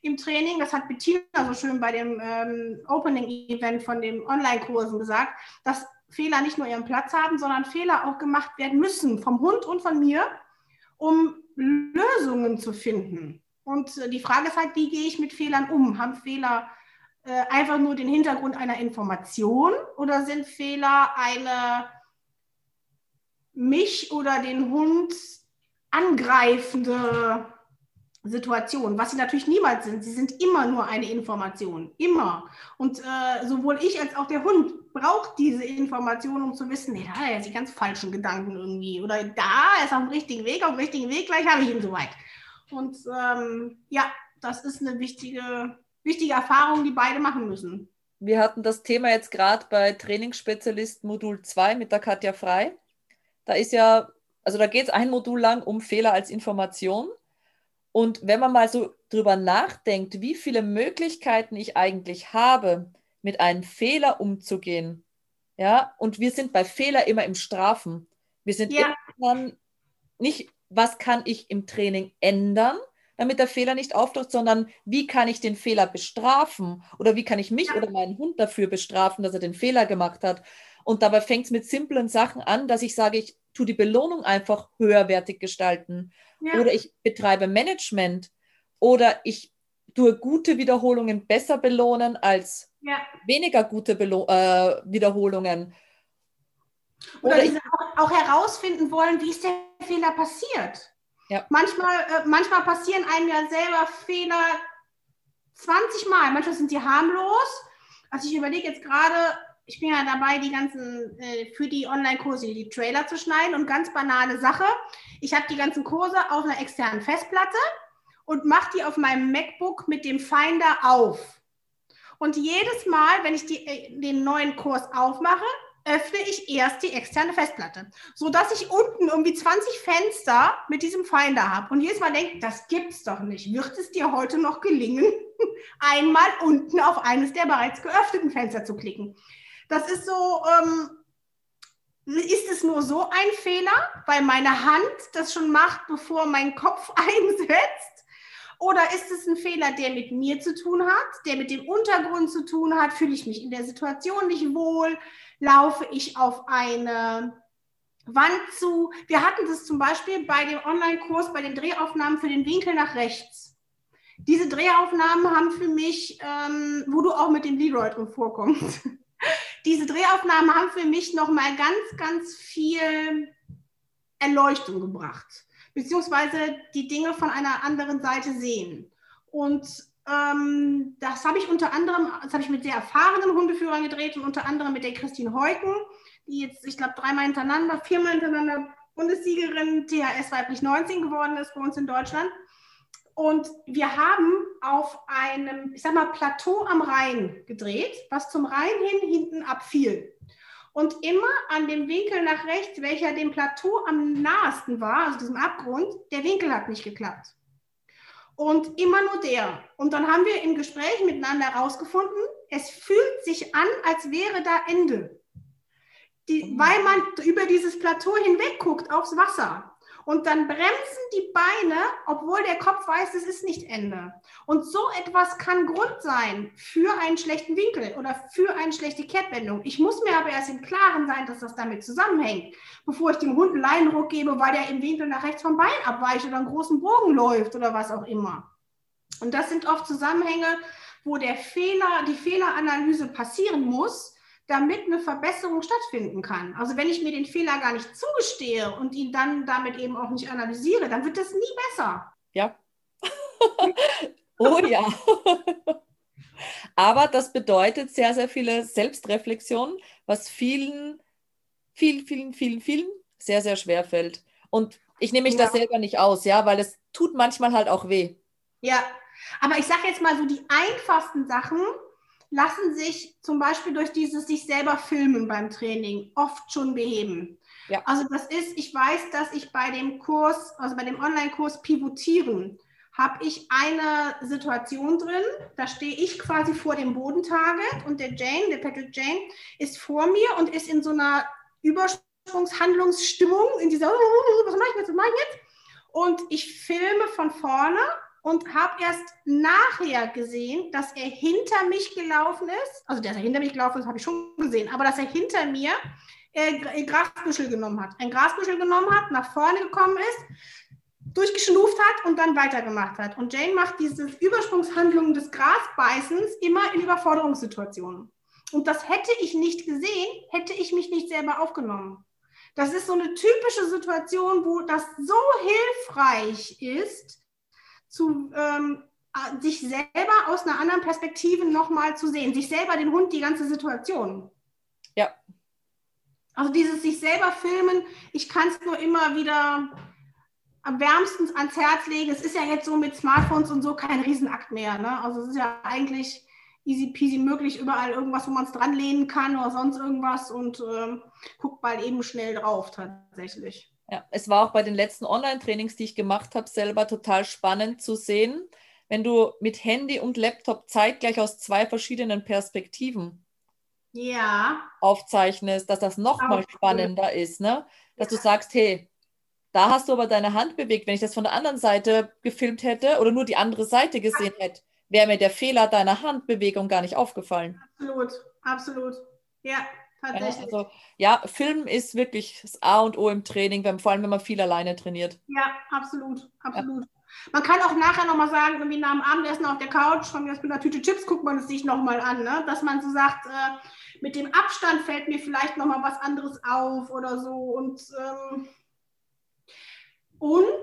im Training. Das hat Bettina so schön bei dem ähm, Opening-Event von den Online-Kursen gesagt, dass Fehler nicht nur ihren Platz haben, sondern Fehler auch gemacht werden müssen vom Hund und von mir um Lösungen zu finden. Und äh, die Frage ist halt, wie gehe ich mit Fehlern um? Haben Fehler äh, einfach nur den Hintergrund einer Information oder sind Fehler eine mich oder den Hund angreifende Situation, was sie natürlich niemals sind. Sie sind immer nur eine Information, immer. Und äh, sowohl ich als auch der Hund braucht diese Information, um zu wissen, nee, da hat er jetzt die ganz falschen Gedanken irgendwie. Oder da ist er auf dem richtigen Weg, auf dem richtigen Weg, gleich habe ich ihn soweit. Und ähm, ja, das ist eine wichtige, wichtige Erfahrung, die beide machen müssen. Wir hatten das Thema jetzt gerade bei Trainingsspezialist Modul 2 mit der Katja Frei. Da ist ja, also da geht es ein Modul lang um Fehler als Information. Und wenn man mal so drüber nachdenkt, wie viele Möglichkeiten ich eigentlich habe, mit einem Fehler umzugehen, ja, und wir sind bei Fehler immer im Strafen. Wir sind ja. irgendwann nicht, was kann ich im Training ändern, damit der Fehler nicht auftaucht, sondern wie kann ich den Fehler bestrafen oder wie kann ich mich ja. oder meinen Hund dafür bestrafen, dass er den Fehler gemacht hat. Und dabei fängt es mit simplen Sachen an, dass ich sage, ich tue die Belohnung einfach höherwertig gestalten ja. oder ich betreibe Management oder ich tue gute Wiederholungen besser belohnen als ja. weniger gute Belo äh, Wiederholungen. Oder, oder auch, auch, herausfinden wollen, wie ist der Fehler passiert. Ja. Manchmal, äh, manchmal passieren einem ja selber Fehler 20 Mal. Manchmal sind die harmlos. Also ich überlege jetzt gerade, ich bin ja dabei, die ganzen, äh, für die Online-Kurse die Trailer zu schneiden und ganz banale Sache. Ich habe die ganzen Kurse auf einer externen Festplatte und mache die auf meinem MacBook mit dem Finder auf. Und jedes Mal, wenn ich die, äh, den neuen Kurs aufmache, öffne ich erst die externe Festplatte, sodass ich unten irgendwie 20 Fenster mit diesem Finder habe. Und jedes Mal denke, das gibt's doch nicht. Wird es dir heute noch gelingen, einmal unten auf eines der bereits geöffneten Fenster zu klicken? Das ist so, ähm, ist es nur so ein Fehler, weil meine Hand das schon macht, bevor mein Kopf einsetzt? Oder ist es ein Fehler, der mit mir zu tun hat, der mit dem Untergrund zu tun hat? Fühle ich mich in der Situation nicht wohl? Laufe ich auf eine Wand zu? Wir hatten das zum Beispiel bei dem Online-Kurs, bei den Drehaufnahmen für den Winkel nach rechts. Diese Drehaufnahmen haben für mich, ähm, wo du auch mit dem Leroy drin vorkommst, diese Drehaufnahmen haben für mich nochmal ganz, ganz viel Erleuchtung gebracht, beziehungsweise die Dinge von einer anderen Seite sehen. Und ähm, das habe ich unter anderem, das habe ich mit sehr erfahrenen Hundeführern gedreht und unter anderem mit der Christine Heuken, die jetzt, ich glaube, dreimal hintereinander, viermal hintereinander Bundessiegerin THS weiblich 19 geworden ist bei uns in Deutschland. Und wir haben auf einem, ich sag mal, Plateau am Rhein gedreht, was zum Rhein hin hinten abfiel. Und immer an dem Winkel nach rechts, welcher dem Plateau am nahesten war, also diesem Abgrund, der Winkel hat nicht geklappt. Und immer nur der. Und dann haben wir im Gespräch miteinander herausgefunden, es fühlt sich an, als wäre da Ende. Die, mhm. weil man über dieses Plateau hinweg guckt aufs Wasser. Und dann bremsen die Beine, obwohl der Kopf weiß, es ist nicht Ende. Und so etwas kann Grund sein für einen schlechten Winkel oder für eine schlechte Kehrtwendung. Ich muss mir aber erst im Klaren sein, dass das damit zusammenhängt, bevor ich dem Hund einen Leinenruck gebe, weil der im Winkel nach rechts vom Bein abweicht oder einen großen Bogen läuft oder was auch immer. Und das sind oft Zusammenhänge, wo der Fehler, die Fehleranalyse passieren muss, damit eine Verbesserung stattfinden kann. Also wenn ich mir den Fehler gar nicht zugestehe und ihn dann damit eben auch nicht analysiere, dann wird das nie besser. Ja. oh ja. Aber das bedeutet sehr, sehr viele Selbstreflexionen, was vielen, vielen, vielen, vielen, vielen sehr, sehr schwer fällt. Und ich nehme mich ja. da selber nicht aus, ja, weil es tut manchmal halt auch weh. Ja, aber ich sage jetzt mal so die einfachsten Sachen, lassen sich zum Beispiel durch dieses sich selber filmen beim Training oft schon beheben. Ja. Also das ist, ich weiß, dass ich bei dem Kurs, also bei dem Online-Kurs Pivotieren, habe ich eine Situation drin, da stehe ich quasi vor dem Bodentarget und der Jane, der Patrick Jane, ist vor mir und ist in so einer Übersprungshandlungsstimmung, in dieser, was mache ich jetzt, was mache ich jetzt? Und ich filme von vorne und habe erst nachher gesehen, dass er hinter mich gelaufen ist. Also, dass er hinter mich gelaufen ist, habe ich schon gesehen, aber dass er hinter mir äh, ein Grasbüschel genommen hat. Ein Grasbüschel genommen hat, nach vorne gekommen ist, durchgeschnuft hat und dann weitergemacht hat. Und Jane macht diese Übersprungshandlungen des Grasbeißens immer in Überforderungssituationen. Und das hätte ich nicht gesehen, hätte ich mich nicht selber aufgenommen. Das ist so eine typische Situation, wo das so hilfreich ist, zu ähm, sich selber aus einer anderen Perspektive nochmal zu sehen, sich selber, den Hund, die ganze Situation. Ja. Also dieses sich selber filmen, ich kann es nur immer wieder am wärmstens ans Herz legen. Es ist ja jetzt so mit Smartphones und so kein Riesenakt mehr. Ne? Also es ist ja eigentlich easy peasy möglich, überall irgendwas, wo man es dran lehnen kann oder sonst irgendwas und ähm, guckt mal eben schnell drauf tatsächlich. Ja, es war auch bei den letzten Online-Trainings, die ich gemacht habe, selber total spannend zu sehen, wenn du mit Handy und Laptop zeitgleich aus zwei verschiedenen Perspektiven ja. aufzeichnest, dass das nochmal spannender cool. ist, ne? Dass ja. du sagst, hey, da hast du aber deine Hand bewegt. Wenn ich das von der anderen Seite gefilmt hätte oder nur die andere Seite gesehen hätte, wäre mir der Fehler deiner Handbewegung gar nicht aufgefallen. Absolut, absolut. Ja, Tatsächlich. Also, ja, Film ist wirklich das A und O im Training, wenn, vor allem wenn man viel alleine trainiert. Ja, absolut, absolut. Ja. Man kann auch nachher nochmal sagen, irgendwie nach dem Abendessen auf der Couch, von mir aus mit einer Tüte Chips, guckt man es sich nochmal an, ne? dass man so sagt, äh, mit dem Abstand fällt mir vielleicht nochmal was anderes auf oder so. Und, ähm, und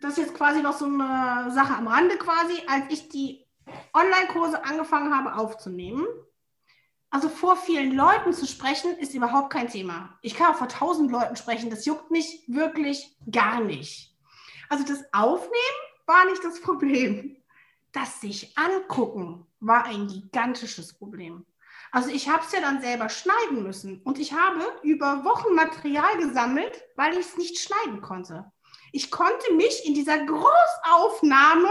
das ist jetzt quasi noch so eine Sache am Rande quasi, als ich die Online-Kurse angefangen habe aufzunehmen, also vor vielen Leuten zu sprechen, ist überhaupt kein Thema. Ich kann auch vor tausend Leuten sprechen, das juckt mich wirklich gar nicht. Also das Aufnehmen war nicht das Problem. Das sich angucken war ein gigantisches Problem. Also ich habe es ja dann selber schneiden müssen und ich habe über Wochen Material gesammelt, weil ich es nicht schneiden konnte. Ich konnte mich in dieser Großaufnahme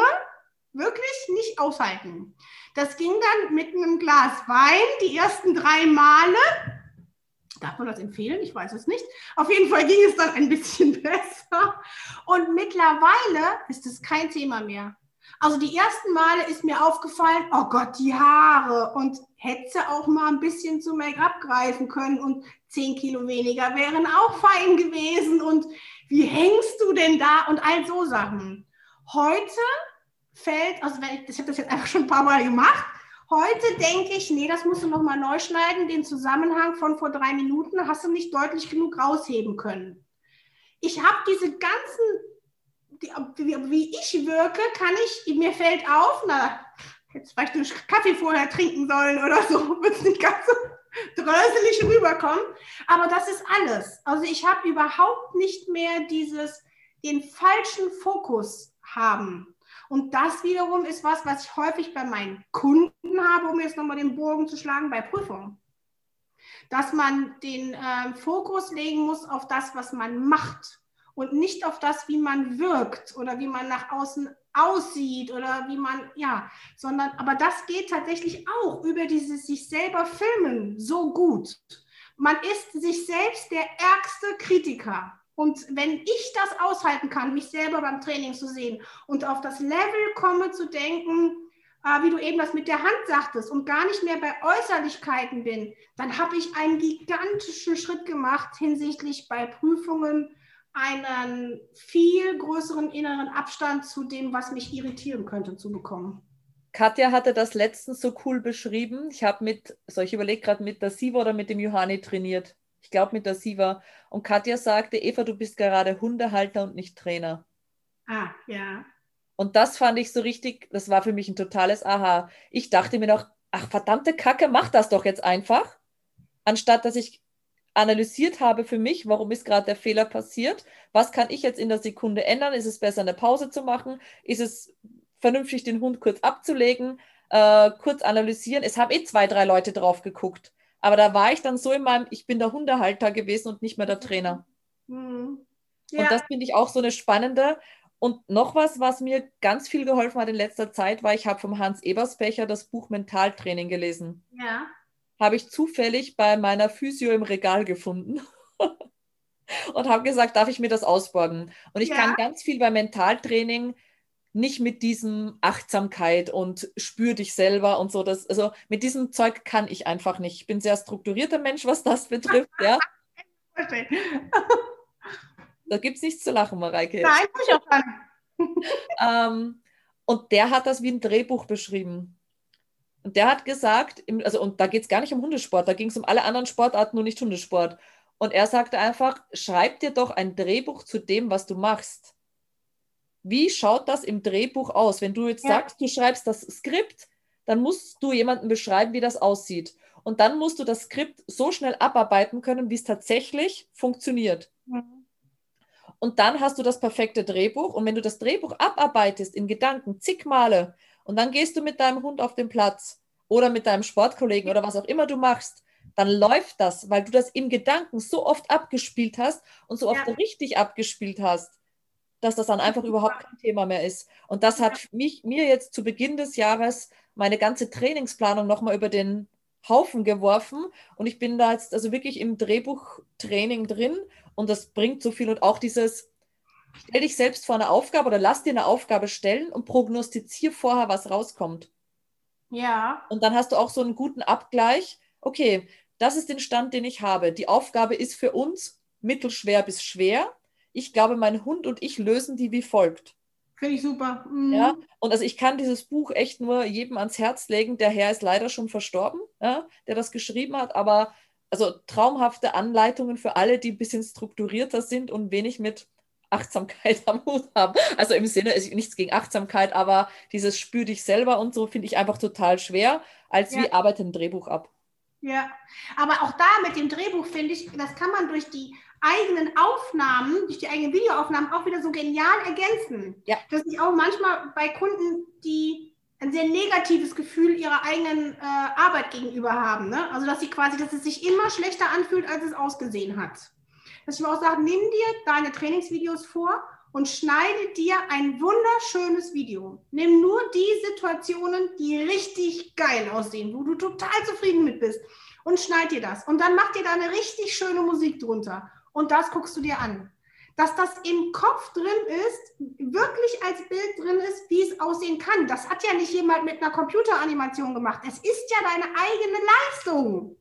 wirklich nicht aushalten. Das ging dann mit einem Glas Wein die ersten drei Male. Darf man das empfehlen? Ich weiß es nicht. Auf jeden Fall ging es dann ein bisschen besser. Und mittlerweile ist es kein Thema mehr. Also die ersten Male ist mir aufgefallen, oh Gott, die Haare. Und hätte auch mal ein bisschen zu Make-up greifen können und zehn Kilo weniger wären auch fein gewesen. Und wie hängst du denn da? Und all so Sachen. Heute fällt, also wenn ich, ich habe das jetzt einfach schon ein paar Mal gemacht, heute denke ich, nee, das musst du nochmal neu schneiden, den Zusammenhang von vor drei Minuten hast du nicht deutlich genug rausheben können. Ich habe diese ganzen, die, wie, wie, ich wirke, kann ich, mir fällt auf, na, jetzt vielleicht einen Kaffee vorher trinken sollen oder so, wird es nicht ganz so dröselig rüberkommen. Aber das ist alles. Also ich habe überhaupt nicht mehr dieses, den falschen Fokus haben. Und das wiederum ist was, was ich häufig bei meinen Kunden habe, um jetzt nochmal den Bogen zu schlagen, bei Prüfungen. Dass man den äh, Fokus legen muss auf das, was man macht und nicht auf das, wie man wirkt oder wie man nach außen aussieht oder wie man, ja, sondern, aber das geht tatsächlich auch über dieses sich selber filmen so gut. Man ist sich selbst der ärgste Kritiker. Und wenn ich das aushalten kann, mich selber beim Training zu sehen und auf das Level komme zu denken, äh, wie du eben das mit der Hand sagtest und gar nicht mehr bei Äußerlichkeiten bin, dann habe ich einen gigantischen Schritt gemacht hinsichtlich bei Prüfungen einen viel größeren inneren Abstand zu dem, was mich irritieren könnte, zu bekommen. Katja hatte das letztens so cool beschrieben. Ich habe mit, so ich überlege gerade mit der Siva oder mit dem Johanni trainiert ich glaube mit der Siva. Und Katja sagte, Eva, du bist gerade Hundehalter und nicht Trainer. Ah, ja. Und das fand ich so richtig, das war für mich ein totales Aha. Ich dachte mir noch, ach verdammte Kacke, mach das doch jetzt einfach. Anstatt dass ich analysiert habe für mich, warum ist gerade der Fehler passiert, was kann ich jetzt in der Sekunde ändern, ist es besser eine Pause zu machen, ist es vernünftig den Hund kurz abzulegen, äh, kurz analysieren. Es haben eh zwei, drei Leute drauf geguckt. Aber da war ich dann so in meinem, ich bin der Hundehalter gewesen und nicht mehr der Trainer. Mhm. Ja. Und das finde ich auch so eine spannende. Und noch was, was mir ganz viel geholfen hat in letzter Zeit, war, ich habe vom Hans Eberspecher das Buch Mentaltraining gelesen. Ja. Habe ich zufällig bei meiner Physio im Regal gefunden. und habe gesagt, darf ich mir das ausborgen? Und ich ja. kann ganz viel bei Mentaltraining nicht mit diesem Achtsamkeit und spür dich selber und so. Das, also mit diesem Zeug kann ich einfach nicht. Ich bin sehr strukturierter Mensch, was das betrifft. ja. da gibt es nichts zu lachen, Mareike. Nein, ich auch ähm, und der hat das wie ein Drehbuch beschrieben. Und der hat gesagt, also und da geht es gar nicht um Hundesport, da ging es um alle anderen Sportarten, nur nicht Hundesport. Und er sagte einfach, schreib dir doch ein Drehbuch zu dem, was du machst. Wie schaut das im Drehbuch aus? Wenn du jetzt ja. sagst, du schreibst das Skript, dann musst du jemandem beschreiben, wie das aussieht. Und dann musst du das Skript so schnell abarbeiten können, wie es tatsächlich funktioniert. Mhm. Und dann hast du das perfekte Drehbuch. Und wenn du das Drehbuch abarbeitest in Gedanken zig Male und dann gehst du mit deinem Hund auf den Platz oder mit deinem Sportkollegen oder was auch immer du machst, dann läuft das, weil du das im Gedanken so oft abgespielt hast und so oft ja. richtig abgespielt hast, dass das dann einfach überhaupt kein Thema mehr ist. Und das hat mich, mir jetzt zu Beginn des Jahres meine ganze Trainingsplanung nochmal über den Haufen geworfen. Und ich bin da jetzt also wirklich im Drehbuchtraining drin und das bringt so viel. Und auch dieses, stell dich selbst vor eine Aufgabe oder lass dir eine Aufgabe stellen und prognostizier vorher, was rauskommt. Ja. Und dann hast du auch so einen guten Abgleich. Okay, das ist den Stand, den ich habe. Die Aufgabe ist für uns mittelschwer bis schwer ich glaube, mein Hund und ich lösen die wie folgt. Finde ich super. Mhm. Ja, und also ich kann dieses Buch echt nur jedem ans Herz legen. Der Herr ist leider schon verstorben, ja, der das geschrieben hat, aber also traumhafte Anleitungen für alle, die ein bisschen strukturierter sind und wenig mit Achtsamkeit am Hut haben. Also im Sinne, ist nichts gegen Achtsamkeit, aber dieses Spür dich selber und so finde ich einfach total schwer, als ja. wie arbeitet ein Drehbuch ab. Ja, aber auch da mit dem Drehbuch finde ich, das kann man durch die eigenen Aufnahmen, durch die eigenen Videoaufnahmen auch wieder so genial ergänzen. Ja. Dass ich auch manchmal bei Kunden, die ein sehr negatives Gefühl ihrer eigenen äh, Arbeit gegenüber haben. Ne? Also dass sie quasi, dass es sich immer schlechter anfühlt, als es ausgesehen hat. Dass ich mir auch sage, nimm dir deine Trainingsvideos vor und schneide dir ein wunderschönes Video. Nimm nur die Situationen, die richtig geil aussehen, wo du total zufrieden mit bist und schneid dir das. Und dann mach dir da eine richtig schöne Musik drunter und das guckst du dir an. Dass das im Kopf drin ist, wirklich als Bild drin ist, wie es aussehen kann. Das hat ja nicht jemand mit einer Computeranimation gemacht. Es ist ja deine eigene Leistung.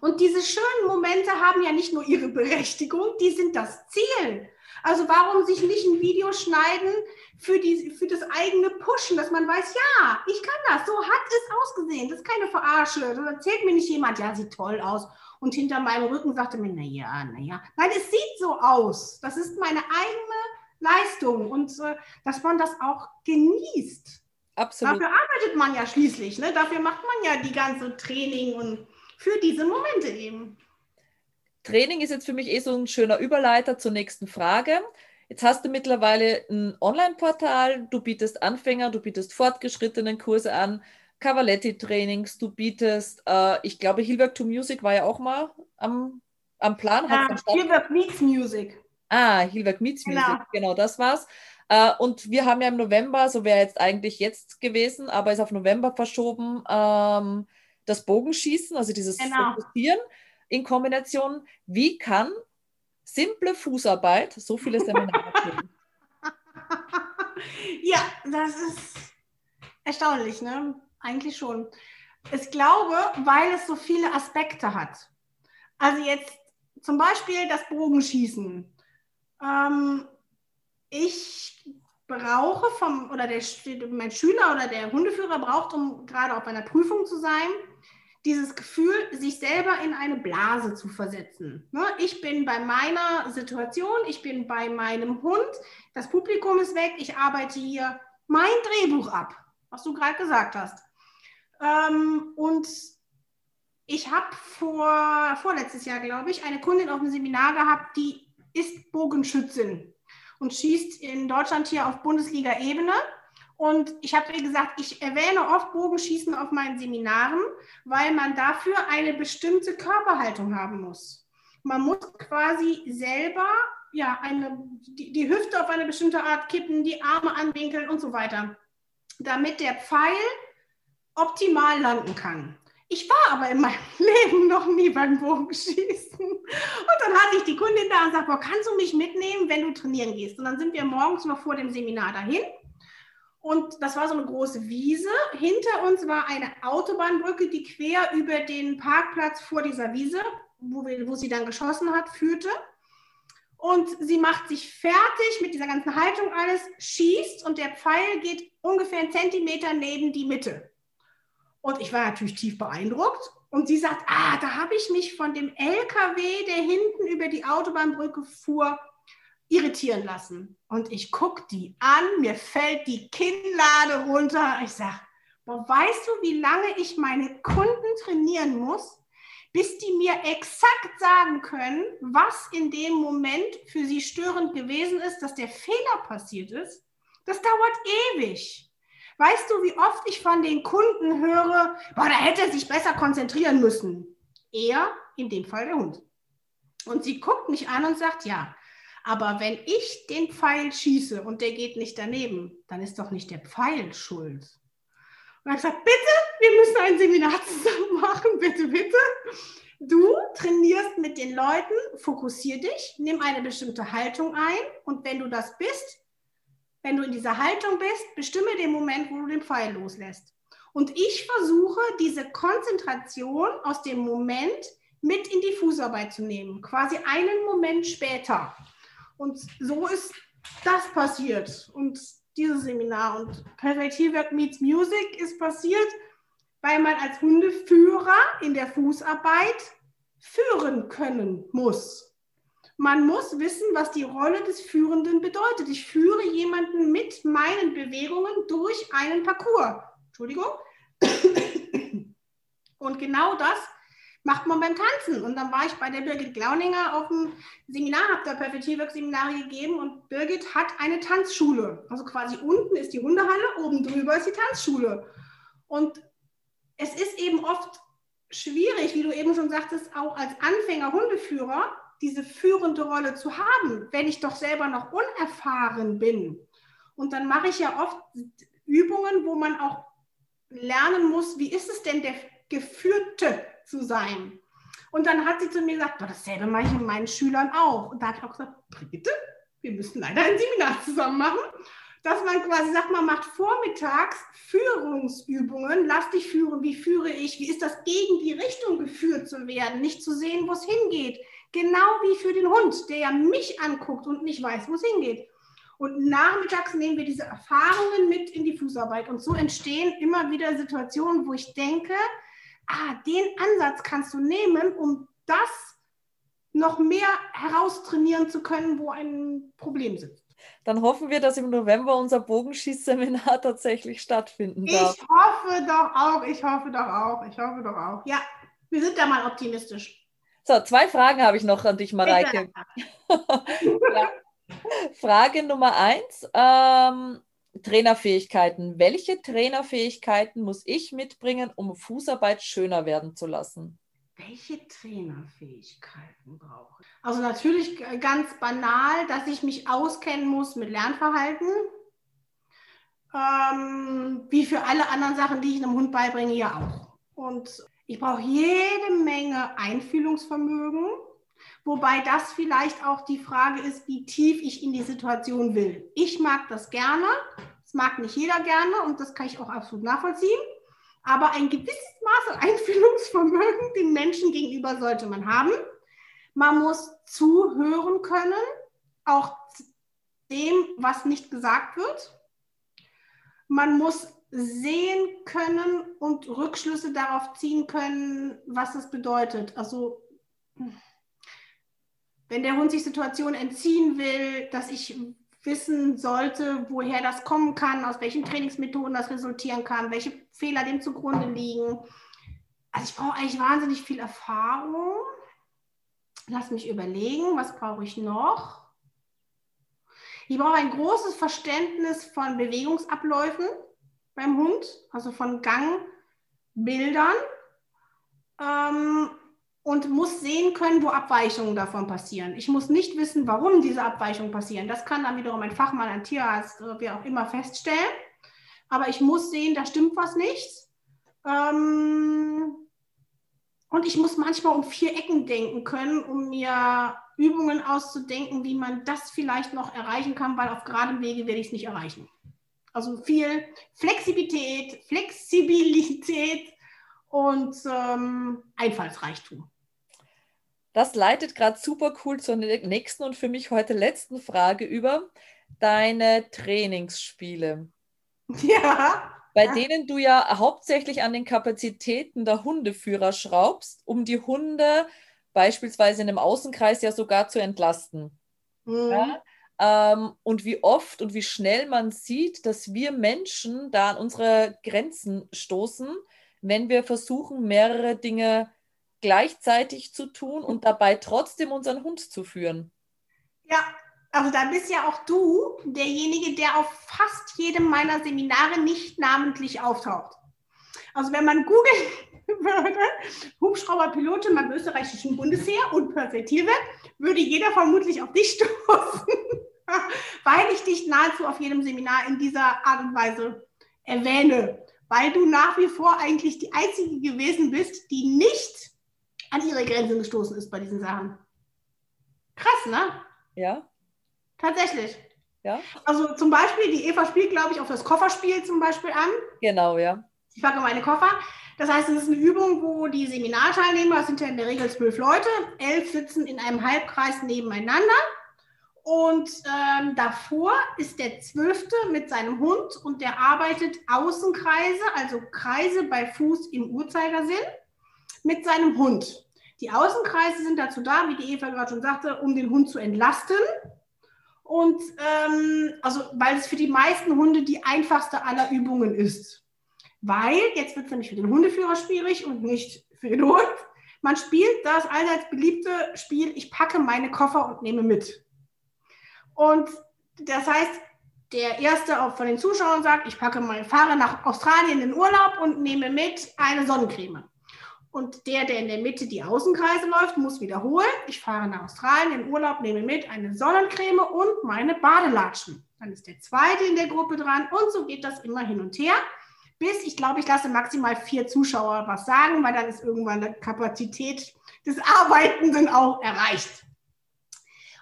Und diese schönen Momente haben ja nicht nur ihre Berechtigung, die sind das Ziel. Also warum sich nicht ein Video schneiden für, die, für das eigene Pushen, dass man weiß, ja, ich kann das, so hat es ausgesehen, das ist keine Verarsche. Da erzählt mir nicht jemand, ja, sieht toll aus. Und hinter meinem Rücken sagte mir, naja, naja. Nein, es sieht so aus. Das ist meine eigene Leistung und äh, dass man das auch genießt. Absolut. Dafür arbeitet man ja schließlich. Ne? Dafür macht man ja die ganze Training und für diese Momente eben. Training ist jetzt für mich eh so ein schöner Überleiter zur nächsten Frage. Jetzt hast du mittlerweile ein Online-Portal, du bietest Anfänger, du bietest fortgeschrittenen Kurse an, Cavaletti-Trainings, du bietest, äh, ich glaube, Hilberg to Music war ja auch mal am, am Plan. Ja, Hilberg Meets Music. Ah, Hilberg Meets genau. Music, genau, das war's. Äh, und wir haben ja im November, so wäre jetzt eigentlich jetzt gewesen, aber ist auf November verschoben, ähm, das Bogenschießen, also dieses genau. Fokussieren in Kombination. Wie kann simple Fußarbeit so viele Seminare kriegen? ja, das ist erstaunlich, ne? Eigentlich schon. Ich glaube, weil es so viele Aspekte hat. Also jetzt zum Beispiel das Bogenschießen. Ähm, ich brauche vom, oder der, mein Schüler oder der Hundeführer braucht, um gerade auf einer Prüfung zu sein, dieses Gefühl, sich selber in eine Blase zu versetzen. Ne? Ich bin bei meiner Situation, ich bin bei meinem Hund, das Publikum ist weg, ich arbeite hier mein Drehbuch ab, was du gerade gesagt hast. Ähm, und ich habe vor, vorletztes Jahr, glaube ich, eine Kundin auf einem Seminar gehabt, die ist Bogenschützin und schießt in Deutschland hier auf Bundesliga-Ebene. Und ich habe ihr gesagt, ich erwähne oft Bogenschießen auf meinen Seminaren, weil man dafür eine bestimmte Körperhaltung haben muss. Man muss quasi selber ja, eine, die, die Hüfte auf eine bestimmte Art kippen, die Arme anwinkeln und so weiter, damit der Pfeil optimal landen kann. Ich war aber in meinem Leben noch nie beim Bogenschießen. Und dann hatte ich die Kundin da und sagte, boah, kannst du mich mitnehmen, wenn du trainieren gehst? Und dann sind wir morgens noch vor dem Seminar dahin. Und das war so eine große Wiese. Hinter uns war eine Autobahnbrücke, die quer über den Parkplatz vor dieser Wiese, wo, wir, wo sie dann geschossen hat, führte. Und sie macht sich fertig mit dieser ganzen Haltung alles, schießt und der Pfeil geht ungefähr einen Zentimeter neben die Mitte. Und ich war natürlich tief beeindruckt. Und sie sagt, ah, da habe ich mich von dem LKW, der hinten über die Autobahnbrücke fuhr, irritieren lassen. Und ich gucke die an, mir fällt die Kinnlade runter. Ich sage, weißt du, wie lange ich meine Kunden trainieren muss, bis die mir exakt sagen können, was in dem Moment für sie störend gewesen ist, dass der Fehler passiert ist? Das dauert ewig. Weißt du, wie oft ich von den Kunden höre, boah, da hätte er sich besser konzentrieren müssen. Er, in dem Fall der Hund. Und sie guckt mich an und sagt, ja, aber wenn ich den Pfeil schieße und der geht nicht daneben, dann ist doch nicht der Pfeil schuld. Und er hat gesagt, bitte, wir müssen ein Seminar zusammen machen, bitte, bitte. Du trainierst mit den Leuten, fokussier dich, nimm eine bestimmte Haltung ein und wenn du das bist, wenn du in dieser Haltung bist, bestimme den Moment, wo du den Pfeil loslässt. Und ich versuche, diese Konzentration aus dem Moment mit in die Fußarbeit zu nehmen, quasi einen Moment später. Und so ist das passiert. Und dieses Seminar und Heelwork Meets Music ist passiert, weil man als Hundeführer in der Fußarbeit führen können muss. Man muss wissen, was die Rolle des Führenden bedeutet. Ich führe jemanden mit meinen Bewegungen durch einen Parcours. Entschuldigung. Und genau das macht man beim Tanzen. Und dann war ich bei der Birgit Glauninger auf dem Seminar, habe da Perpetuierwerk-Seminare gegeben und Birgit hat eine Tanzschule. Also quasi unten ist die Hundehalle, oben drüber ist die Tanzschule. Und es ist eben oft schwierig, wie du eben schon sagtest, auch als Anfänger Hundeführer, diese führende Rolle zu haben, wenn ich doch selber noch unerfahren bin. Und dann mache ich ja oft Übungen, wo man auch lernen muss, wie ist es denn der Geführte zu sein. Und dann hat sie zu mir gesagt, dasselbe mache ich mit meinen Schülern auch. Und da habe ich auch gesagt, Brigitte, wir müssen leider ein Seminar zusammen machen. dass man quasi sagt, man macht vormittags Führungsübungen, lass dich führen, wie führe ich, wie ist das gegen die Richtung geführt zu werden, nicht zu sehen, wo es hingeht. Genau wie für den Hund, der ja mich anguckt und nicht weiß, wo es hingeht. Und nachmittags nehmen wir diese Erfahrungen mit in die Fußarbeit. Und so entstehen immer wieder Situationen, wo ich denke, ah, den Ansatz kannst du nehmen, um das noch mehr heraustrainieren zu können, wo ein Problem sitzt. Dann hoffen wir, dass im November unser Bogenschießseminar tatsächlich stattfinden darf. Ich hoffe doch auch, ich hoffe doch auch, ich hoffe doch auch. Ja, wir sind da mal optimistisch. So, zwei Fragen habe ich noch an dich, Mareike. ja. Frage Nummer eins. Ähm, Trainerfähigkeiten. Welche Trainerfähigkeiten muss ich mitbringen, um Fußarbeit schöner werden zu lassen? Welche Trainerfähigkeiten brauche ich? Also natürlich ganz banal, dass ich mich auskennen muss mit Lernverhalten. Ähm, wie für alle anderen Sachen, die ich einem Hund beibringe, ja auch. Und ich brauche jede Menge Einfühlungsvermögen, wobei das vielleicht auch die Frage ist, wie tief ich in die Situation will. Ich mag das gerne, das mag nicht jeder gerne und das kann ich auch absolut nachvollziehen. Aber ein gewisses Maß an Einfühlungsvermögen dem Menschen gegenüber sollte man haben. Man muss zuhören können, auch dem, was nicht gesagt wird. Man muss sehen können und Rückschlüsse darauf ziehen können, was es bedeutet. Also wenn der Hund sich Situationen entziehen will, dass ich wissen sollte, woher das kommen kann, aus welchen Trainingsmethoden das resultieren kann, welche Fehler dem zugrunde liegen. Also ich brauche eigentlich wahnsinnig viel Erfahrung. Lass mich überlegen, was brauche ich noch? Ich brauche ein großes Verständnis von Bewegungsabläufen beim Hund, also von Gangbildern. Ähm, und muss sehen können, wo Abweichungen davon passieren. Ich muss nicht wissen, warum diese Abweichungen passieren. Das kann dann wiederum ein Fachmann, ein Tierarzt, wie auch immer feststellen. Aber ich muss sehen, da stimmt was nicht. Ähm, und ich muss manchmal um vier Ecken denken können, um mir Übungen auszudenken, wie man das vielleicht noch erreichen kann, weil auf geradem Wege werde ich es nicht erreichen. Also viel Flexibilität, Flexibilität und ähm, Einfallsreichtum. Das leitet gerade super cool zur nächsten und für mich heute letzten Frage über. Deine Trainingsspiele. Ja. Bei denen du ja hauptsächlich an den Kapazitäten der Hundeführer schraubst, um die Hunde beispielsweise in einem Außenkreis ja sogar zu entlasten. Mhm. Ja? Ähm, und wie oft und wie schnell man sieht, dass wir Menschen da an unsere Grenzen stoßen, wenn wir versuchen, mehrere Dinge gleichzeitig zu tun und dabei trotzdem unseren Hund zu führen. Ja, also da bist ja auch du derjenige, der auf fast jedem meiner Seminare nicht namentlich auftaucht. Also wenn man googeln würde, Hubschrauberpilotin beim österreichischen Bundesheer und Perspektive, würde jeder vermutlich auf dich stoßen, weil ich dich nahezu auf jedem Seminar in dieser Art und Weise erwähne, weil du nach wie vor eigentlich die Einzige gewesen bist, die nicht an ihre Grenzen gestoßen ist bei diesen Sachen. Krass, ne? Ja. Tatsächlich. Ja. Also zum Beispiel, die Eva spielt, glaube ich, auf das Kofferspiel zum Beispiel an. Genau, ja. Ich packe meine Koffer. Das heißt, es ist eine Übung, wo die Seminarteilnehmer, das sind ja in der Regel zwölf Leute, elf sitzen in einem Halbkreis nebeneinander. Und ähm, davor ist der Zwölfte mit seinem Hund und der arbeitet Außenkreise, also Kreise bei Fuß im Uhrzeigersinn mit seinem Hund. Die Außenkreise sind dazu da, wie die Eva gerade schon sagte, um den Hund zu entlasten. Und ähm, also, weil es für die meisten Hunde die einfachste aller Übungen ist. Weil, jetzt wird es nämlich für den Hundeführer schwierig und nicht für den Hund. Man spielt das allseits beliebte Spiel, ich packe meine Koffer und nehme mit. Und das heißt, der erste von den Zuschauern sagt, ich packe meine, fahre nach Australien in den Urlaub und nehme mit eine Sonnencreme. Und der, der in der Mitte die Außenkreise läuft, muss wiederholen. Ich fahre nach Australien in Urlaub, nehme mit eine Sonnencreme und meine Badelatschen. Dann ist der zweite in der Gruppe dran und so geht das immer hin und her. Bis, ich glaube, ich lasse maximal vier Zuschauer was sagen, weil dann ist irgendwann die Kapazität des Arbeitenden auch erreicht.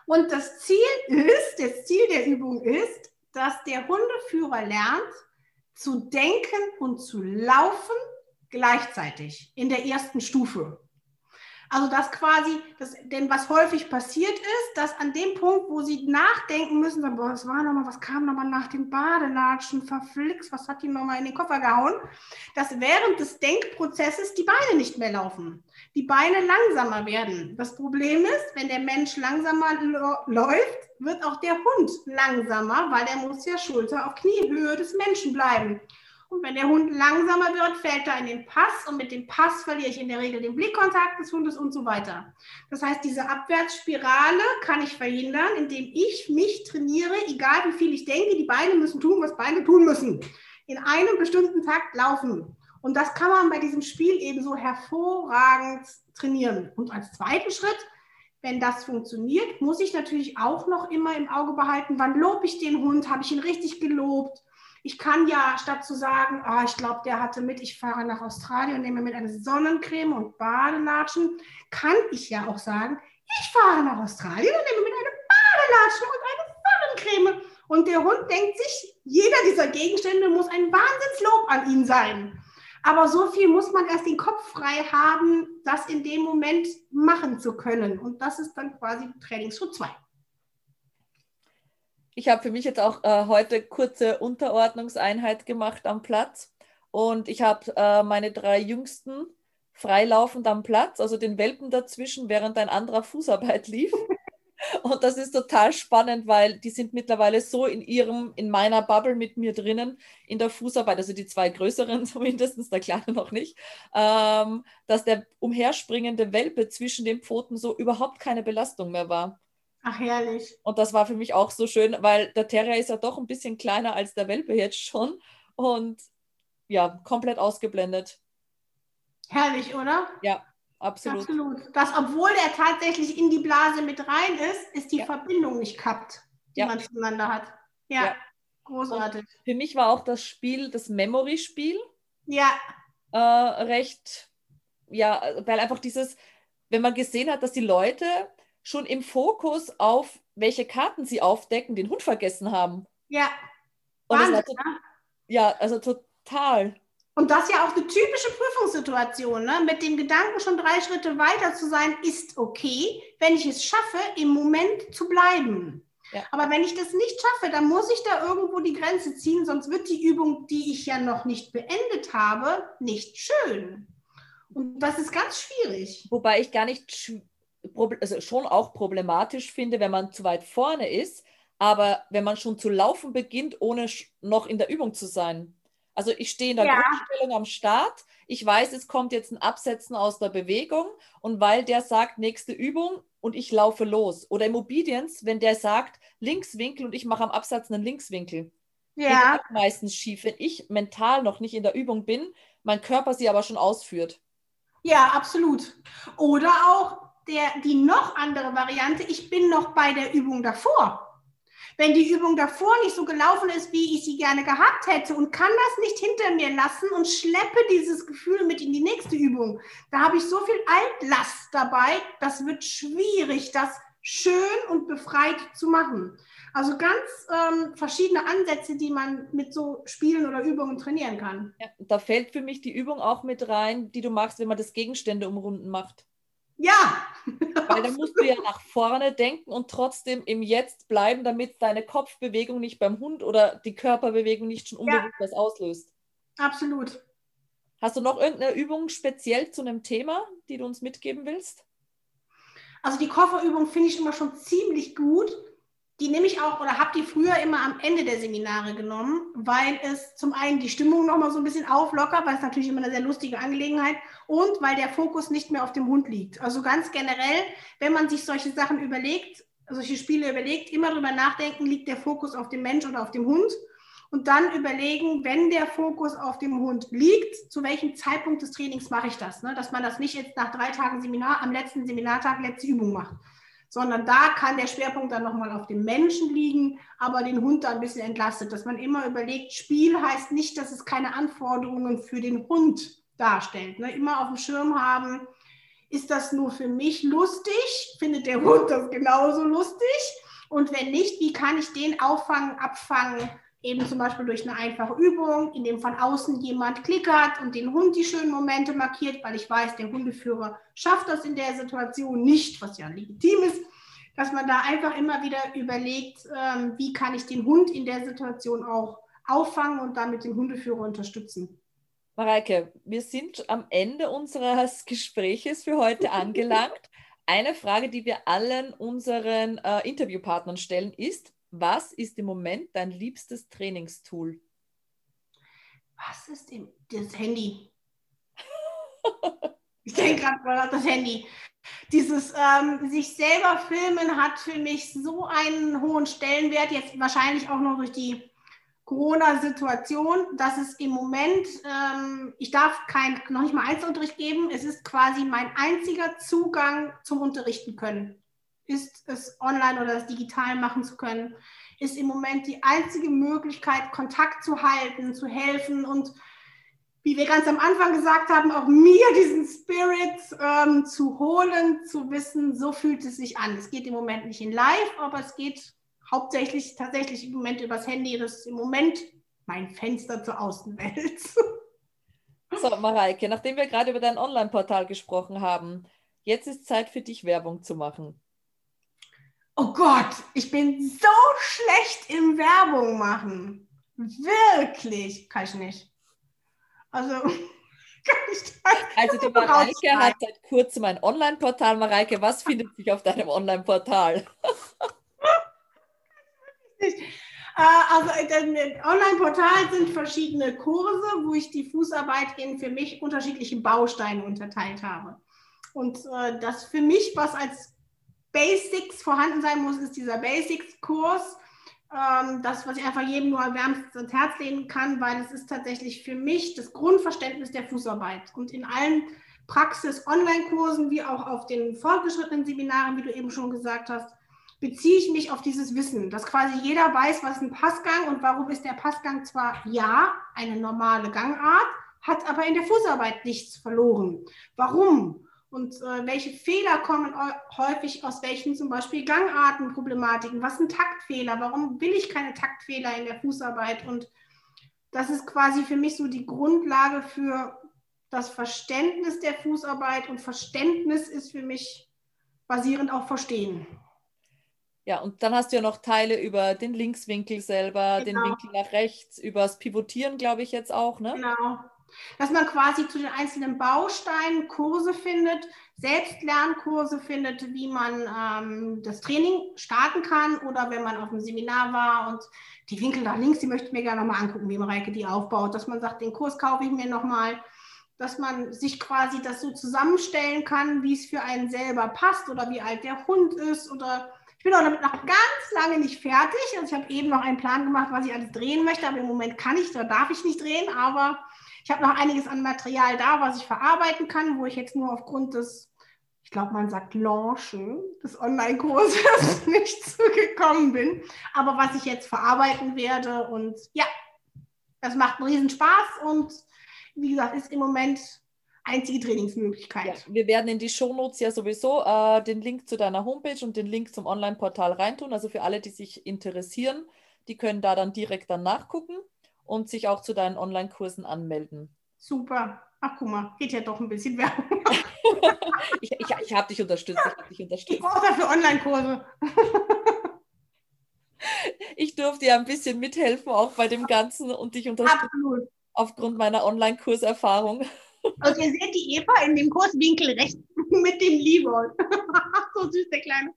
Und das Ziel ist, das Ziel der Übung ist, dass der Hundeführer lernt, zu denken und zu laufen gleichzeitig in der ersten Stufe. Also das quasi, das, denn was häufig passiert ist, dass an dem Punkt, wo sie nachdenken müssen, dann, boah, was war nochmal, was kam nochmal nach dem Badelatschen, verflixt, was hat die nochmal in den Koffer gehauen, dass während des Denkprozesses die Beine nicht mehr laufen, die Beine langsamer werden. Das Problem ist, wenn der Mensch langsamer läuft, wird auch der Hund langsamer, weil er muss ja Schulter auf Kniehöhe des Menschen bleiben. Und wenn der Hund langsamer wird, fällt er in den Pass und mit dem Pass verliere ich in der Regel den Blickkontakt des Hundes und so weiter. Das heißt, diese Abwärtsspirale kann ich verhindern, indem ich mich trainiere, egal wie viel ich denke, die Beine müssen tun, was Beine tun müssen. In einem bestimmten Takt laufen. Und das kann man bei diesem Spiel eben so hervorragend trainieren. Und als zweiten Schritt, wenn das funktioniert, muss ich natürlich auch noch immer im Auge behalten, wann lobe ich den Hund, habe ich ihn richtig gelobt ich kann ja, statt zu sagen, oh, ich glaube, der hatte mit, ich fahre nach Australien und nehme mit eine Sonnencreme und Badelatschen, kann ich ja auch sagen, ich fahre nach Australien und nehme mit eine Badelatschen und eine Sonnencreme. Und der Hund denkt sich, jeder dieser Gegenstände muss ein Wahnsinnslob an ihn sein. Aber so viel muss man erst den Kopf frei haben, das in dem Moment machen zu können. Und das ist dann quasi Trainingsschritt 2 ich habe für mich jetzt auch äh, heute kurze Unterordnungseinheit gemacht am Platz und ich habe äh, meine drei Jüngsten freilaufend am Platz, also den Welpen dazwischen, während ein anderer Fußarbeit lief. Und das ist total spannend, weil die sind mittlerweile so in ihrem, in meiner Bubble mit mir drinnen, in der Fußarbeit, also die zwei größeren zumindest, der kleine noch nicht, ähm, dass der umherspringende Welpe zwischen den Pfoten so überhaupt keine Belastung mehr war. Ach, herrlich. Und das war für mich auch so schön, weil der Terrier ist ja doch ein bisschen kleiner als der Welpe jetzt schon. Und ja, komplett ausgeblendet. Herrlich, oder? Ja, absolut. Absolut. Dass, obwohl er tatsächlich in die Blase mit rein ist, ist die ja. Verbindung nicht kappt, die ja. man zueinander hat. Ja, ja. großartig. Und für mich war auch das Spiel, das Memory-Spiel. Ja. Äh, recht, ja, weil einfach dieses, wenn man gesehen hat, dass die Leute schon im Fokus auf, welche Karten sie aufdecken, den Hund vergessen haben. Ja. Wahnsinn, so, ne? ja, also total. Und das ja auch eine typische Prüfungssituation, ne? mit dem Gedanken schon drei Schritte weiter zu sein, ist okay, wenn ich es schaffe, im Moment zu bleiben. Ja. Aber wenn ich das nicht schaffe, dann muss ich da irgendwo die Grenze ziehen, sonst wird die Übung, die ich ja noch nicht beendet habe, nicht schön. Und das ist ganz schwierig. Wobei ich gar nicht also schon auch problematisch finde, wenn man zu weit vorne ist, aber wenn man schon zu laufen beginnt, ohne noch in der Übung zu sein. Also ich stehe in der ja. Grundstellung am Start, ich weiß, es kommt jetzt ein Absetzen aus der Bewegung und weil der sagt, nächste Übung und ich laufe los. Oder im Obedience, wenn der sagt, Linkswinkel und ich mache am Absatz einen Linkswinkel. Ja. Geht meistens schief, wenn ich mental noch nicht in der Übung bin, mein Körper sie aber schon ausführt. Ja, absolut. Oder auch, der, die noch andere Variante, ich bin noch bei der Übung davor. Wenn die Übung davor nicht so gelaufen ist, wie ich sie gerne gehabt hätte und kann das nicht hinter mir lassen und schleppe dieses Gefühl mit in die nächste Übung, da habe ich so viel Altlast dabei, das wird schwierig, das schön und befreit zu machen. Also ganz ähm, verschiedene Ansätze, die man mit so Spielen oder Übungen trainieren kann. Ja, da fällt für mich die Übung auch mit rein, die du machst, wenn man das Gegenstände umrunden macht. Ja. Weil da musst du ja nach vorne denken und trotzdem im Jetzt bleiben, damit deine Kopfbewegung nicht beim Hund oder die Körperbewegung nicht schon unbewusst ja. was auslöst. Absolut. Hast du noch irgendeine Übung speziell zu einem Thema, die du uns mitgeben willst? Also die Kofferübung finde ich immer schon ziemlich gut die nehme ich auch oder habe die früher immer am Ende der Seminare genommen, weil es zum einen die Stimmung nochmal so ein bisschen auflockert, weil es natürlich immer eine sehr lustige Angelegenheit und weil der Fokus nicht mehr auf dem Hund liegt. Also ganz generell, wenn man sich solche Sachen überlegt, solche Spiele überlegt, immer drüber nachdenken, liegt der Fokus auf dem Mensch oder auf dem Hund und dann überlegen, wenn der Fokus auf dem Hund liegt, zu welchem Zeitpunkt des Trainings mache ich das, ne? dass man das nicht jetzt nach drei Tagen Seminar, am letzten Seminartag letzte Übung macht sondern da kann der Schwerpunkt dann nochmal auf dem Menschen liegen, aber den Hund da ein bisschen entlastet, dass man immer überlegt, Spiel heißt nicht, dass es keine Anforderungen für den Hund darstellt. Ne? Immer auf dem Schirm haben, ist das nur für mich lustig? Findet der Hund das genauso lustig? Und wenn nicht, wie kann ich den auffangen, abfangen? Eben zum Beispiel durch eine einfache Übung, in dem von außen jemand klickert und den Hund die schönen Momente markiert, weil ich weiß, der Hundeführer schafft das in der Situation nicht, was ja legitim ist, dass man da einfach immer wieder überlegt, ähm, wie kann ich den Hund in der Situation auch auffangen und damit den Hundeführer unterstützen. Mareike, wir sind am Ende unseres Gespräches für heute angelangt. Eine Frage, die wir allen unseren äh, Interviewpartnern stellen, ist, was ist im Moment dein liebstes Trainingstool? Was ist im, das Handy? ich denke gerade das Handy. Dieses ähm, sich selber filmen hat für mich so einen hohen Stellenwert, jetzt wahrscheinlich auch noch durch die Corona-Situation, dass es im Moment, ähm, ich darf kein, noch nicht mal Einzelunterricht geben, es ist quasi mein einziger Zugang zum Unterrichten können ist es online oder das digital machen zu können, ist im Moment die einzige Möglichkeit, Kontakt zu halten, zu helfen und wie wir ganz am Anfang gesagt haben, auch mir diesen Spirit ähm, zu holen, zu wissen, so fühlt es sich an. Es geht im Moment nicht in Live, aber es geht hauptsächlich tatsächlich im Moment übers Handy. Das ist im Moment mein Fenster zur Außenwelt. So, Mareike, nachdem wir gerade über dein Online-Portal gesprochen haben, jetzt ist Zeit für dich, Werbung zu machen oh Gott, ich bin so schlecht im Werbung machen. Wirklich, kann ich nicht. Also, kann ich das Also die Mareike hat seit kurzem ein Online-Portal. Mareike, was findet sich auf deinem Online-Portal? Äh, also im Online-Portal sind verschiedene Kurse, wo ich die Fußarbeit in für mich unterschiedliche Bausteine unterteilt habe. Und äh, das für mich, was als Basics vorhanden sein muss, ist dieser Basics-Kurs. Ähm, das, was ich einfach jedem nur wärmstens ans Herz legen kann, weil es ist tatsächlich für mich das Grundverständnis der Fußarbeit. Und in allen Praxis-Online-Kursen wie auch auf den fortgeschrittenen Seminaren, wie du eben schon gesagt hast, beziehe ich mich auf dieses Wissen, dass quasi jeder weiß, was ein Passgang und warum ist der Passgang zwar ja eine normale Gangart, hat aber in der Fußarbeit nichts verloren. Warum? Und äh, welche Fehler kommen häufig aus welchen zum Beispiel Gangartenproblematiken? Was sind Taktfehler? Warum will ich keine Taktfehler in der Fußarbeit? Und das ist quasi für mich so die Grundlage für das Verständnis der Fußarbeit. Und Verständnis ist für mich basierend auf Verstehen. Ja, und dann hast du ja noch Teile über den Linkswinkel selber, genau. den Winkel nach rechts, über das Pivotieren, glaube ich, jetzt auch, ne? Genau, dass man quasi zu den einzelnen Bausteinen Kurse findet, Selbstlernkurse findet, wie man ähm, das Training starten kann oder wenn man auf einem Seminar war und die Winkel nach links, die möchte ich mir gerne nochmal angucken, wie Mareike die aufbaut, dass man sagt, den Kurs kaufe ich mir nochmal, dass man sich quasi das so zusammenstellen kann, wie es für einen selber passt oder wie alt der Hund ist oder ich bin auch damit noch ganz lange nicht fertig. Also ich habe eben noch einen Plan gemacht, was ich alles drehen möchte, aber im Moment kann ich, da darf ich nicht drehen, aber ich habe noch einiges an Material da, was ich verarbeiten kann, wo ich jetzt nur aufgrund des, ich glaube, man sagt Launchen des Online-Kurses nicht zugekommen bin. Aber was ich jetzt verarbeiten werde und ja, das macht einen Riesenspaß und wie gesagt, ist im Moment einzige Trainingsmöglichkeit. Ja, wir werden in die Shownotes ja sowieso äh, den Link zu deiner Homepage und den Link zum Online-Portal reintun. Also für alle, die sich interessieren, die können da dann direkt dann nachgucken und sich auch zu deinen Online-Kursen anmelden. Super. Ach, guck mal, geht ja doch ein bisschen Werbung. ich ich, ich habe dich unterstützt. Ich, hab dich unterstützt. ich brauche dafür Online-Kurse. ich durfte ja ein bisschen mithelfen, auch bei dem Ganzen und dich unterstützen. Absolut. Aufgrund meiner Online-Kurserfahrung. Also ihr seht die Eva in dem Kurswinkel rechts mit dem Libor. so süß, der Kleine.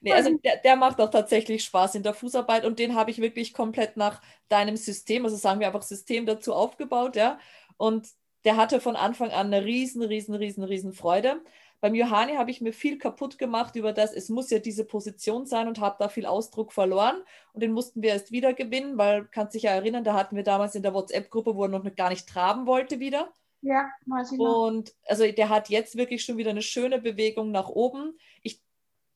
Nee, also der, der, macht auch tatsächlich Spaß in der Fußarbeit und den habe ich wirklich komplett nach deinem System, also sagen wir einfach System dazu aufgebaut, ja. Und der hatte von Anfang an eine riesen, riesen, riesen, riesen Freude. Beim Johanni habe ich mir viel kaputt gemacht über das, es muss ja diese Position sein und habe da viel Ausdruck verloren. Und den mussten wir erst wieder gewinnen, weil, kannst dich ja erinnern, da hatten wir damals in der WhatsApp-Gruppe, wo er noch gar nicht traben wollte wieder. Ja, weiß ich noch. Und also der hat jetzt wirklich schon wieder eine schöne Bewegung nach oben. Ich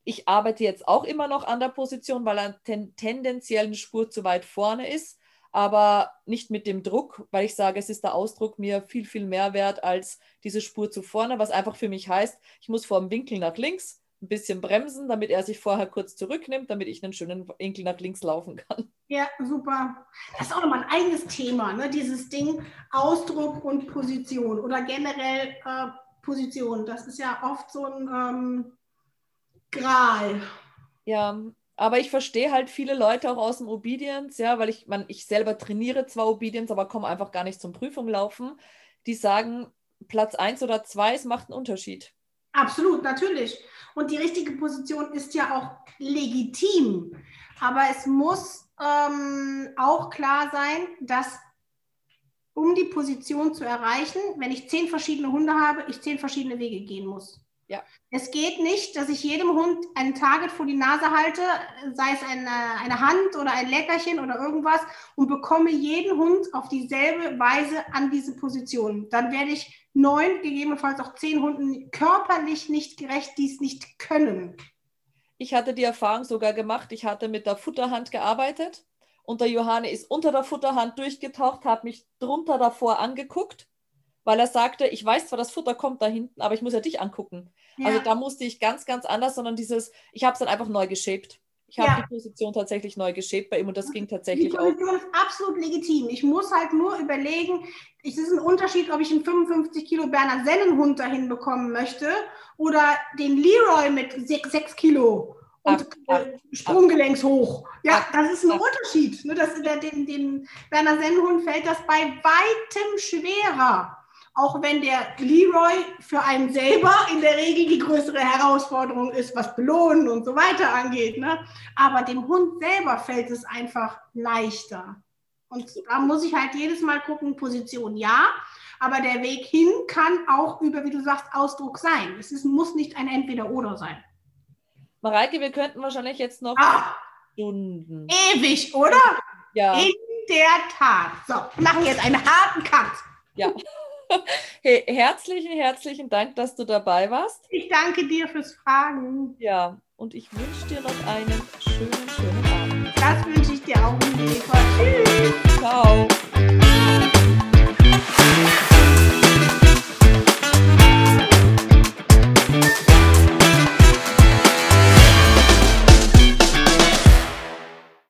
ich arbeite jetzt auch immer noch an der Position, weil er ten tendenziell eine Spur zu weit vorne ist, aber nicht mit dem Druck, weil ich sage, es ist der Ausdruck mir viel, viel mehr wert als diese Spur zu vorne, was einfach für mich heißt, ich muss vor dem Winkel nach links ein bisschen bremsen, damit er sich vorher kurz zurücknimmt, damit ich einen schönen Winkel nach links laufen kann. Ja, super. Das ist auch nochmal ein eigenes Thema, ne? dieses Ding Ausdruck und Position oder generell äh, Position. Das ist ja oft so ein ähm, Gral. Ja, aber ich verstehe halt viele Leute auch aus dem Obedience, ja, weil ich, man, ich selber trainiere zwar Obedience, aber komme einfach gar nicht zum Prüfung laufen, die sagen, Platz 1 oder 2, es macht einen Unterschied. Absolut, natürlich. Und die richtige Position ist ja auch legitim. Aber es muss ähm, auch klar sein, dass um die Position zu erreichen, wenn ich zehn verschiedene Hunde habe, ich zehn verschiedene Wege gehen muss. Ja. Es geht nicht, dass ich jedem Hund ein Target vor die Nase halte, sei es eine, eine Hand oder ein Leckerchen oder irgendwas, und bekomme jeden Hund auf dieselbe Weise an diese Position. Dann werde ich neun, gegebenenfalls auch zehn Hunden körperlich nicht gerecht, die es nicht können. Ich hatte die Erfahrung sogar gemacht, ich hatte mit der Futterhand gearbeitet und der Johanne ist unter der Futterhand durchgetaucht, hat mich drunter davor angeguckt weil er sagte, ich weiß zwar, das Futter kommt da hinten, aber ich muss ja dich angucken. Ja. Also da musste ich ganz, ganz anders, sondern dieses, ich habe es dann einfach neu geshaped. Ich habe ja. die Position tatsächlich neu geshaped bei ihm und das ging tatsächlich auch. Die Position ist absolut legitim. Ich muss halt nur überlegen, es ist ein Unterschied, ob ich einen 55 Kilo Berner Sennenhund dahin bekommen möchte oder den Leroy mit 6, 6 Kilo und ach, äh, Sprunggelenks hoch. Ja, das ist ein Unterschied. Ne? Das, der, den, den Berner Sennenhund fällt das bei weitem schwerer auch wenn der Leroy für einen selber in der Regel die größere Herausforderung ist, was Belohnen und so weiter angeht. Ne? Aber dem Hund selber fällt es einfach leichter. Und da muss ich halt jedes Mal gucken, Position ja, aber der Weg hin kann auch über, wie du sagst, Ausdruck sein. Es ist, muss nicht ein Entweder-Oder sein. Mareike, wir könnten wahrscheinlich jetzt noch ah, Stunden. Ewig, oder? Ja. In der Tat. So, machen jetzt einen harten Cut. Ja. Hey, herzlichen, herzlichen Dank, dass du dabei warst. Ich danke dir fürs Fragen. Ja, und ich wünsche dir noch einen schönen, schönen Abend. Das wünsche ich dir auch, Eva. Tschüss. Ciao.